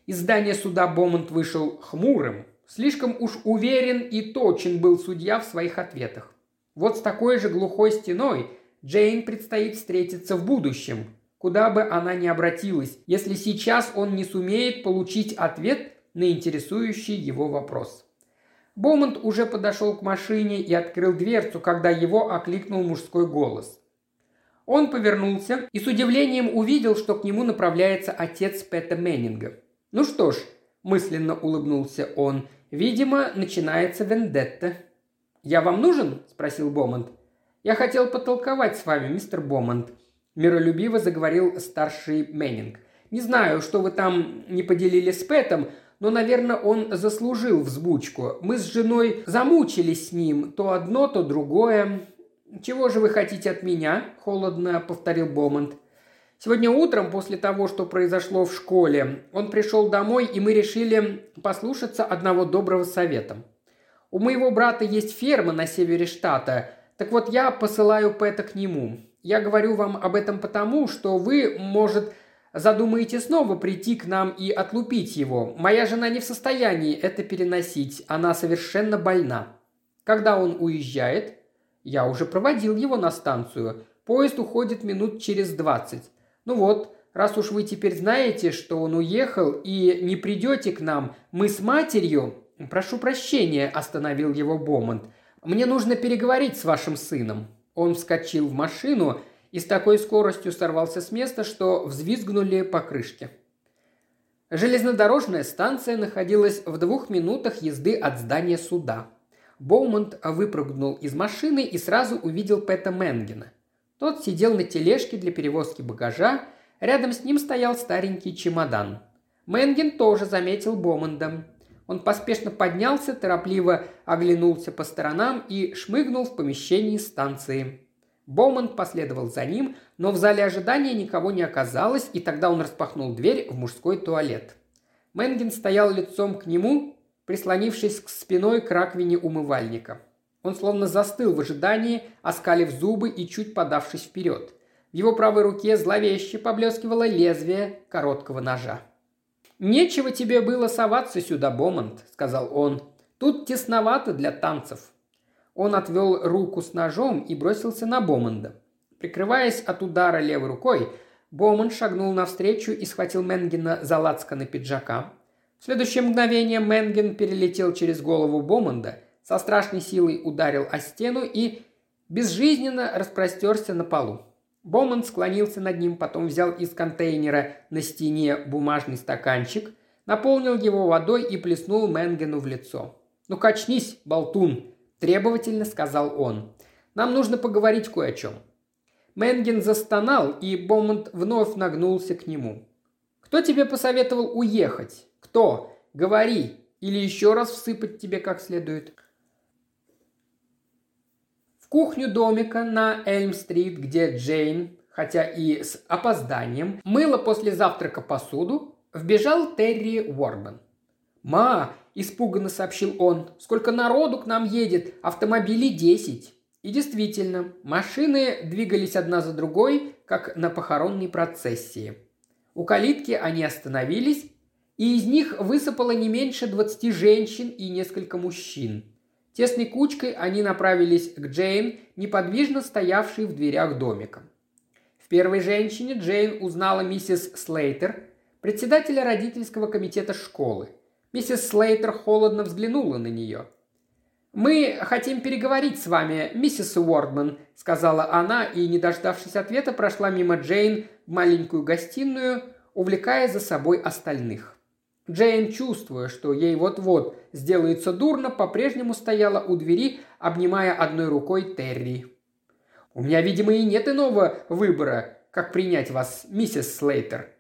Из здания суда Бомонд вышел хмурым, Слишком уж уверен и точен был судья в своих ответах. Вот с такой же глухой стеной Джейн предстоит встретиться в будущем, куда бы она ни обратилась, если сейчас он не сумеет получить ответ на интересующий его вопрос. Бомонд уже подошел к машине и открыл дверцу, когда его окликнул мужской голос. Он повернулся и с удивлением увидел, что к нему направляется отец Пэта Меннинга. «Ну что ж», – мысленно улыбнулся он, Видимо, начинается вендетта. «Я вам нужен?» – спросил Бомонд. «Я хотел потолковать с вами, мистер Бомонд», – миролюбиво заговорил старший Мэннинг. «Не знаю, что вы там не поделили с Пэтом, но, наверное, он заслужил взбучку. Мы с женой замучились с ним, то одно, то другое. «Чего же вы хотите от меня?» – холодно повторил Бомонд. Сегодня утром, после того, что произошло в школе, он пришел домой, и мы решили послушаться одного доброго совета. У моего брата есть ферма на севере штата, так вот я посылаю Пэта к нему. Я говорю вам об этом потому, что вы, может, задумаете снова прийти к нам и отлупить его. Моя жена не в состоянии это переносить, она совершенно больна. Когда он уезжает, я уже проводил его на станцию. Поезд уходит минут через двадцать. Ну вот, раз уж вы теперь знаете, что он уехал и не придете к нам, мы с матерью...» «Прошу прощения», – остановил его Бомонд. «Мне нужно переговорить с вашим сыном». Он вскочил в машину и с такой скоростью сорвался с места, что взвизгнули покрышки. Железнодорожная станция находилась в двух минутах езды от здания суда. Боумонт выпрыгнул из машины и сразу увидел Пэта Мэннинга – тот сидел на тележке для перевозки багажа, рядом с ним стоял старенький чемодан. Мэннинг тоже заметил Боумонта. Он поспешно поднялся, торопливо оглянулся по сторонам и шмыгнул в помещение станции. Бомонд последовал за ним, но в зале ожидания никого не оказалось, и тогда он распахнул дверь в мужской туалет. Мэнген стоял лицом к нему, прислонившись к спиной к раковине умывальника – он словно застыл в ожидании, оскалив зубы и чуть подавшись вперед. В его правой руке зловеще поблескивало лезвие короткого ножа. «Нечего тебе было соваться сюда, Бомонд», — сказал он. «Тут тесновато для танцев». Он отвел руку с ножом и бросился на Бомонда. Прикрываясь от удара левой рукой, Бомонд шагнул навстречу и схватил Менгена за лацканы пиджака. В следующее мгновение Менген перелетел через голову Бомонда — со страшной силой ударил о стену и безжизненно распростерся на полу. Боман склонился над ним, потом взял из контейнера на стене бумажный стаканчик, наполнил его водой и плеснул Менгену в лицо. «Ну качнись, болтун!» – требовательно сказал он. «Нам нужно поговорить кое о чем». Менген застонал, и Бомонд вновь нагнулся к нему. «Кто тебе посоветовал уехать? Кто? Говори, или еще раз всыпать тебе как следует?» Кухню домика на Эльм-стрит, где Джейн, хотя и с опозданием, мыла после завтрака посуду, вбежал Терри Уорбан. «Ма!» – испуганно сообщил он. «Сколько народу к нам едет? Автомобилей десять!» И действительно, машины двигались одна за другой, как на похоронной процессии. У калитки они остановились, и из них высыпало не меньше двадцати женщин и несколько мужчин – Тесной кучкой они направились к Джейн, неподвижно стоявшей в дверях домика. В первой женщине Джейн узнала миссис Слейтер, председателя родительского комитета школы. Миссис Слейтер холодно взглянула на нее. «Мы хотим переговорить с вами, миссис Уордман», – сказала она, и, не дождавшись ответа, прошла мимо Джейн в маленькую гостиную, увлекая за собой остальных. Джейн, чувствуя, что ей вот-вот сделается дурно, по-прежнему стояла у двери, обнимая одной рукой Терри. «У меня, видимо, и нет иного выбора, как принять вас, миссис Слейтер».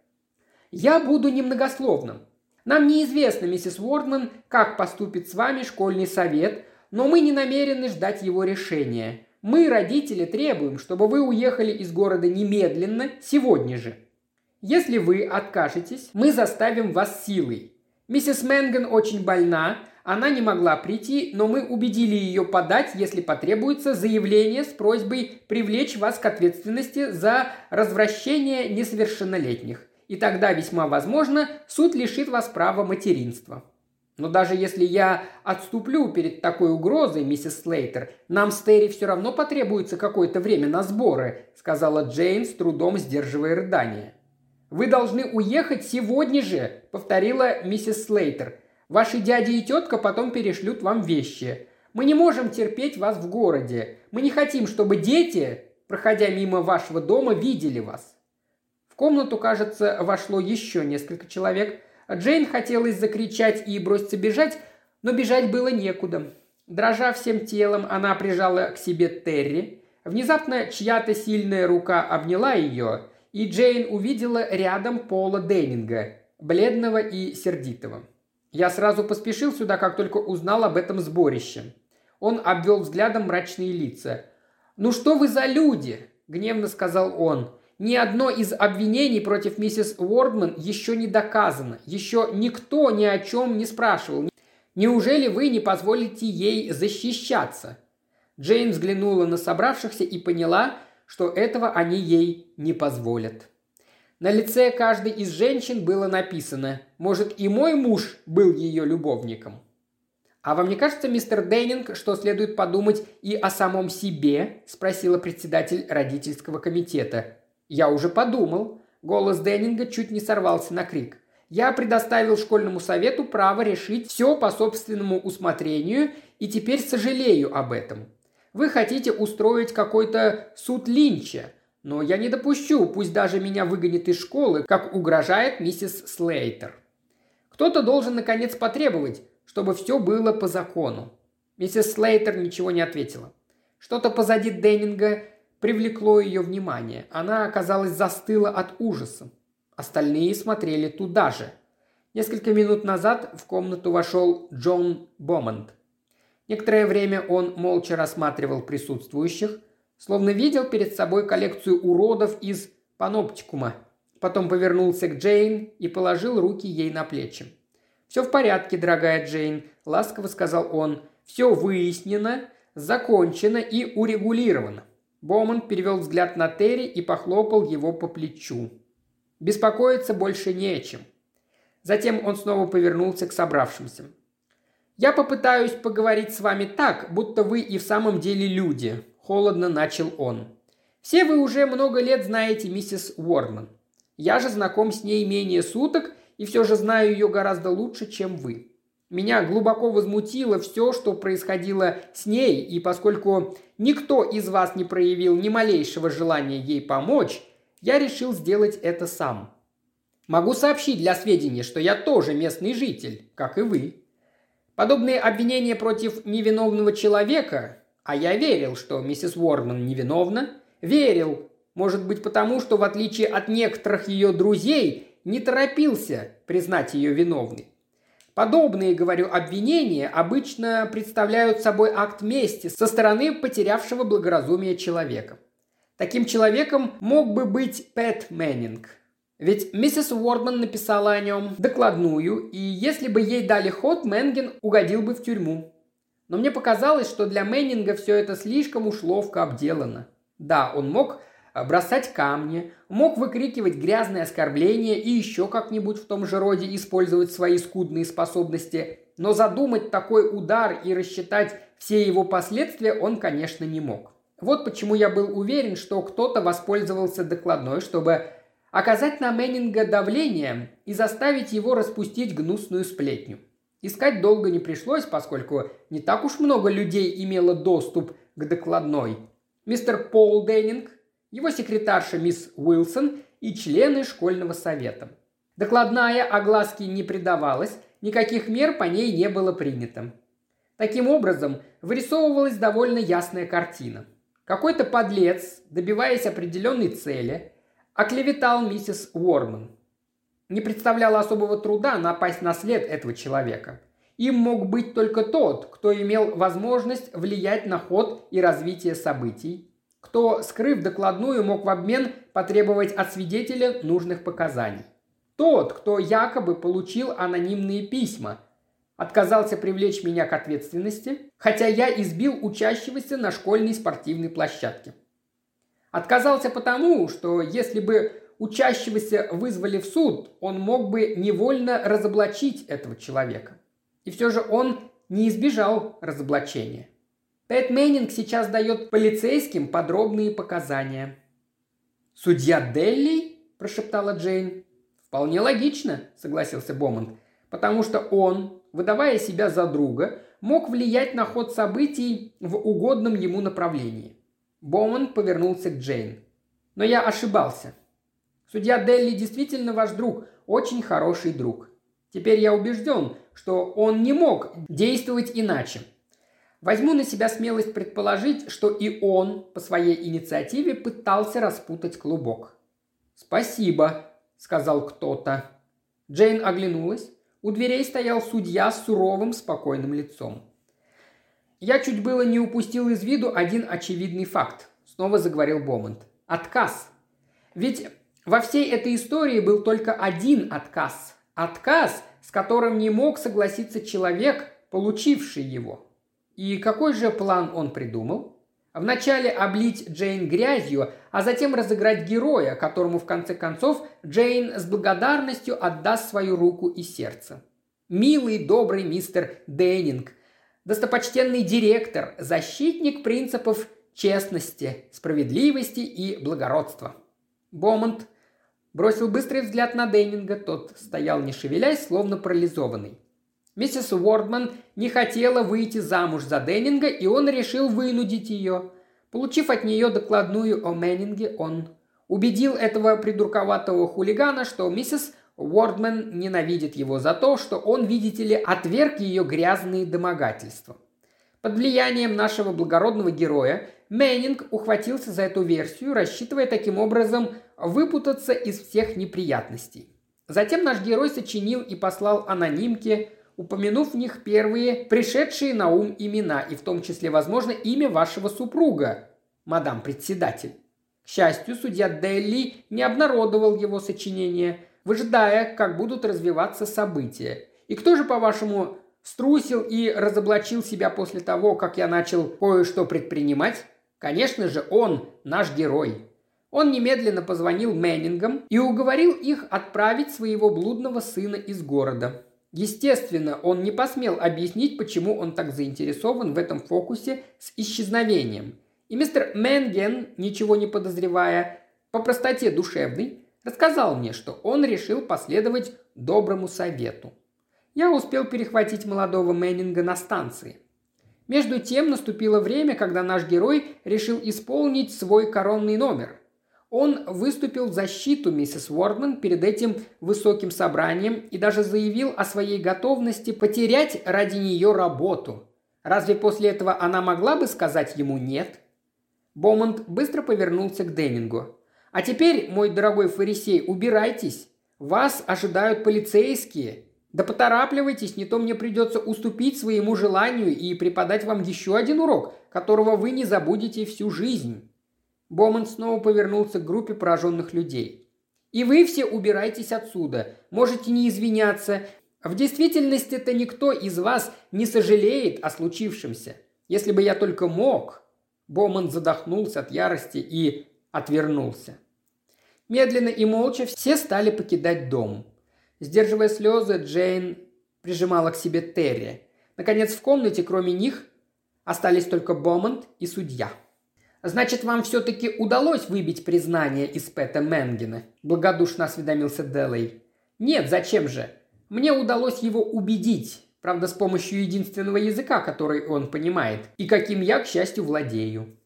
«Я буду немногословным. Нам неизвестно, миссис Уордман, как поступит с вами школьный совет, но мы не намерены ждать его решения. Мы, родители, требуем, чтобы вы уехали из города немедленно, сегодня же. Если вы откажетесь, мы заставим вас силой. Миссис Мэнган очень больна, она не могла прийти, но мы убедили ее подать, если потребуется, заявление с просьбой привлечь вас к ответственности за развращение несовершеннолетних. И тогда весьма возможно, суд лишит вас права материнства. Но даже если я отступлю перед такой угрозой, миссис Слейтер, нам с Терри все равно потребуется какое-то время на сборы», сказала Джейн с трудом сдерживая рыдание. «Вы должны уехать сегодня же», — повторила миссис Слейтер. «Ваши дяди и тетка потом перешлют вам вещи. Мы не можем терпеть вас в городе. Мы не хотим, чтобы дети, проходя мимо вашего дома, видели вас». В комнату, кажется, вошло еще несколько человек. Джейн хотелось закричать и броситься бежать, но бежать было некуда. Дрожа всем телом, она прижала к себе Терри. Внезапно чья-то сильная рука обняла ее, и Джейн увидела рядом Пола Деннинга, бледного и сердитого. Я сразу поспешил сюда, как только узнал об этом сборище. Он обвел взглядом мрачные лица. «Ну что вы за люди?» – гневно сказал он. «Ни одно из обвинений против миссис Уордман еще не доказано. Еще никто ни о чем не спрашивал. Неужели вы не позволите ей защищаться?» Джейн взглянула на собравшихся и поняла, что этого они ей не позволят. На лице каждой из женщин было написано «Может, и мой муж был ее любовником?» «А вам не кажется, мистер Деннинг, что следует подумать и о самом себе?» – спросила председатель родительского комитета. «Я уже подумал». Голос Деннинга чуть не сорвался на крик. «Я предоставил школьному совету право решить все по собственному усмотрению и теперь сожалею об этом. Вы хотите устроить какой-то суд Линча, но я не допущу, пусть даже меня выгонят из школы, как угрожает миссис Слейтер. Кто-то должен наконец потребовать, чтобы все было по закону. Миссис Слейтер ничего не ответила. Что-то позади Деннинга привлекло ее внимание. Она, оказалось, застыла от ужаса. Остальные смотрели туда же. Несколько минут назад в комнату вошел Джон Бомонд – Некоторое время он молча рассматривал присутствующих, словно видел перед собой коллекцию уродов из паноптикума. Потом повернулся к Джейн и положил руки ей на плечи. «Все в порядке, дорогая Джейн», – ласково сказал он. «Все выяснено, закончено и урегулировано». Боман перевел взгляд на Терри и похлопал его по плечу. «Беспокоиться больше не о чем». Затем он снова повернулся к собравшимся. «Я попытаюсь поговорить с вами так, будто вы и в самом деле люди», – холодно начал он. «Все вы уже много лет знаете миссис Уорман. Я же знаком с ней менее суток и все же знаю ее гораздо лучше, чем вы. Меня глубоко возмутило все, что происходило с ней, и поскольку никто из вас не проявил ни малейшего желания ей помочь, я решил сделать это сам. Могу сообщить для сведения, что я тоже местный житель, как и вы. Подобные обвинения против невиновного человека, а я верил, что миссис Уордман невиновна, верил, может быть потому, что в отличие от некоторых ее друзей, не торопился признать ее виновной. Подобные, говорю, обвинения обычно представляют собой акт мести со стороны потерявшего благоразумие человека. Таким человеком мог бы быть Пэт Мэннинг – ведь миссис Уордман написала о нем докладную, и если бы ей дали ход, Мэннинг угодил бы в тюрьму. Но мне показалось, что для Мэннинга все это слишком уж ловко обделано. Да, он мог э, бросать камни, мог выкрикивать грязные оскорбления и еще как-нибудь в том же роде использовать свои скудные способности, но задумать такой удар и рассчитать все его последствия он, конечно, не мог. Вот почему я был уверен, что кто-то воспользовался докладной, чтобы оказать на Мэннинга давление и заставить его распустить гнусную сплетню. Искать долго не пришлось, поскольку не так уж много людей имело доступ к докладной. Мистер Пол Деннинг, его секретарша мисс Уилсон и члены школьного совета. Докладная огласки не придавалась, никаких мер по ней не было принято. Таким образом, вырисовывалась довольно ясная картина. Какой-то подлец, добиваясь определенной цели, оклеветал миссис Уорман. Не представляло особого труда напасть на след этого человека. Им мог быть только тот, кто имел возможность влиять на ход и развитие событий, кто, скрыв докладную, мог в обмен потребовать от свидетеля нужных показаний. Тот, кто якобы получил анонимные письма, отказался привлечь меня к ответственности, хотя я избил учащегося на школьной спортивной площадке. Отказался потому, что если бы учащегося вызвали в суд, он мог бы невольно разоблачить этого человека. И все же он не избежал разоблачения. Пэт Мэннинг сейчас дает полицейским подробные показания. «Судья Делли?» – прошептала Джейн. «Вполне логично», – согласился Бомонд, «потому что он, выдавая себя за друга, мог влиять на ход событий в угодном ему направлении». Бомонд повернулся к Джейн. «Но я ошибался. Судья Делли действительно ваш друг, очень хороший друг. Теперь я убежден, что он не мог действовать иначе. Возьму на себя смелость предположить, что и он по своей инициативе пытался распутать клубок. «Спасибо», – сказал кто-то. Джейн оглянулась. У дверей стоял судья с суровым, спокойным лицом. «Я чуть было не упустил из виду один очевидный факт», – снова заговорил Бомонд. «Отказ. Ведь во всей этой истории был только один отказ. Отказ, с которым не мог согласиться человек, получивший его. И какой же план он придумал? Вначале облить Джейн грязью, а затем разыграть героя, которому в конце концов Джейн с благодарностью отдаст свою руку и сердце. Милый, добрый мистер Деннинг, достопочтенный директор, защитник принципов честности, справедливости и благородства. Бомонд бросил быстрый взгляд на Деннинга, тот стоял не шевелясь, словно парализованный. Миссис Уордман не хотела выйти замуж за Деннинга, и он решил вынудить ее. Получив от нее докладную о Мэннинге, он убедил этого придурковатого хулигана, что миссис Уордман ненавидит его за то, что он, видите ли, отверг ее грязные домогательства. Под влиянием нашего благородного героя Мэннинг ухватился за эту версию, рассчитывая таким образом выпутаться из всех неприятностей. Затем наш герой сочинил и послал анонимке упомянув в них первые пришедшие на ум имена, и в том числе, возможно, имя вашего супруга, мадам председатель. К счастью, судья Делли не обнародовал его сочинение, выжидая, как будут развиваться события. И кто же, по-вашему, струсил и разоблачил себя после того, как я начал кое-что предпринимать? Конечно же, он, наш герой. Он немедленно позвонил Мэннингам и уговорил их отправить своего блудного сына из города. Естественно, он не посмел объяснить, почему он так заинтересован в этом фокусе с исчезновением. И мистер Менген, ничего не подозревая, по простоте душевной, рассказал мне, что он решил последовать доброму совету. Я успел перехватить молодого Мэннинга на станции. Между тем наступило время, когда наш герой решил исполнить свой коронный номер. Он выступил в защиту миссис Уордман перед этим высоким собранием и даже заявил о своей готовности потерять ради нее работу. Разве после этого она могла бы сказать ему «нет»? Бомонд быстро повернулся к Деннингу. «А теперь, мой дорогой фарисей, убирайтесь. Вас ожидают полицейские. Да поторапливайтесь, не то мне придется уступить своему желанию и преподать вам еще один урок, которого вы не забудете всю жизнь». Боман снова повернулся к группе пораженных людей. «И вы все убирайтесь отсюда. Можете не извиняться. В действительности это никто из вас не сожалеет о случившемся. Если бы я только мог...» Боман задохнулся от ярости и отвернулся. Медленно и молча все стали покидать дом. Сдерживая слезы, Джейн прижимала к себе Терри. Наконец, в комнате, кроме них, остались только Бомонд и судья. «Значит, вам все-таки удалось выбить признание из Пэта Менгена?» – благодушно осведомился Делей. «Нет, зачем же? Мне удалось его убедить, правда, с помощью единственного языка, который он понимает, и каким я, к счастью, владею».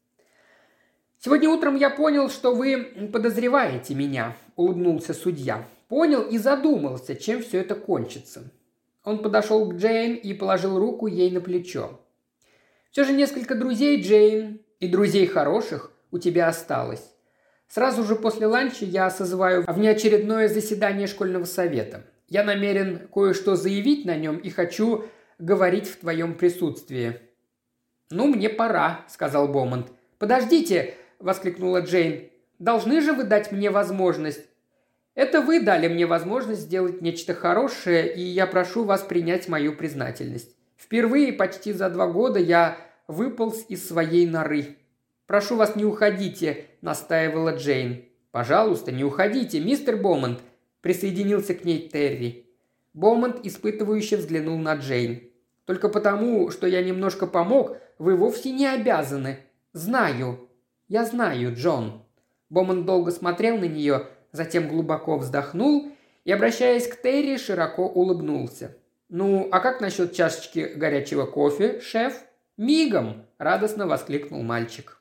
«Сегодня утром я понял, что вы подозреваете меня», – улыбнулся судья. понял и задумался, чем все это кончится. Он подошел к Джейн и положил руку ей на плечо. «Все же несколько друзей, Джейн, и друзей хороших у тебя осталось. Сразу же после ланча я созываю внеочередное заседание школьного совета. Я намерен кое-что заявить на нем и хочу говорить в твоем присутствии». «Ну, мне пора», — сказал Бомонд. «Подождите!» – воскликнула Джейн. «Должны же вы дать мне возможность?» «Это вы дали мне возможность сделать нечто хорошее, и я прошу вас принять мою признательность. Впервые почти за два года я выполз из своей норы. Прошу вас, не уходите», – настаивала Джейн. «Пожалуйста, не уходите, мистер Бомонд», – присоединился к ней Терри. Бомонд испытывающе взглянул на Джейн. «Только потому, что я немножко помог, вы вовсе не обязаны. Знаю. Я знаю, Джон». Бомонд долго смотрел на нее, затем глубоко вздохнул и, обращаясь к Терри, широко улыбнулся. «Ну, а как насчет чашечки горячего кофе, шеф?» «Мигом!» – радостно воскликнул мальчик.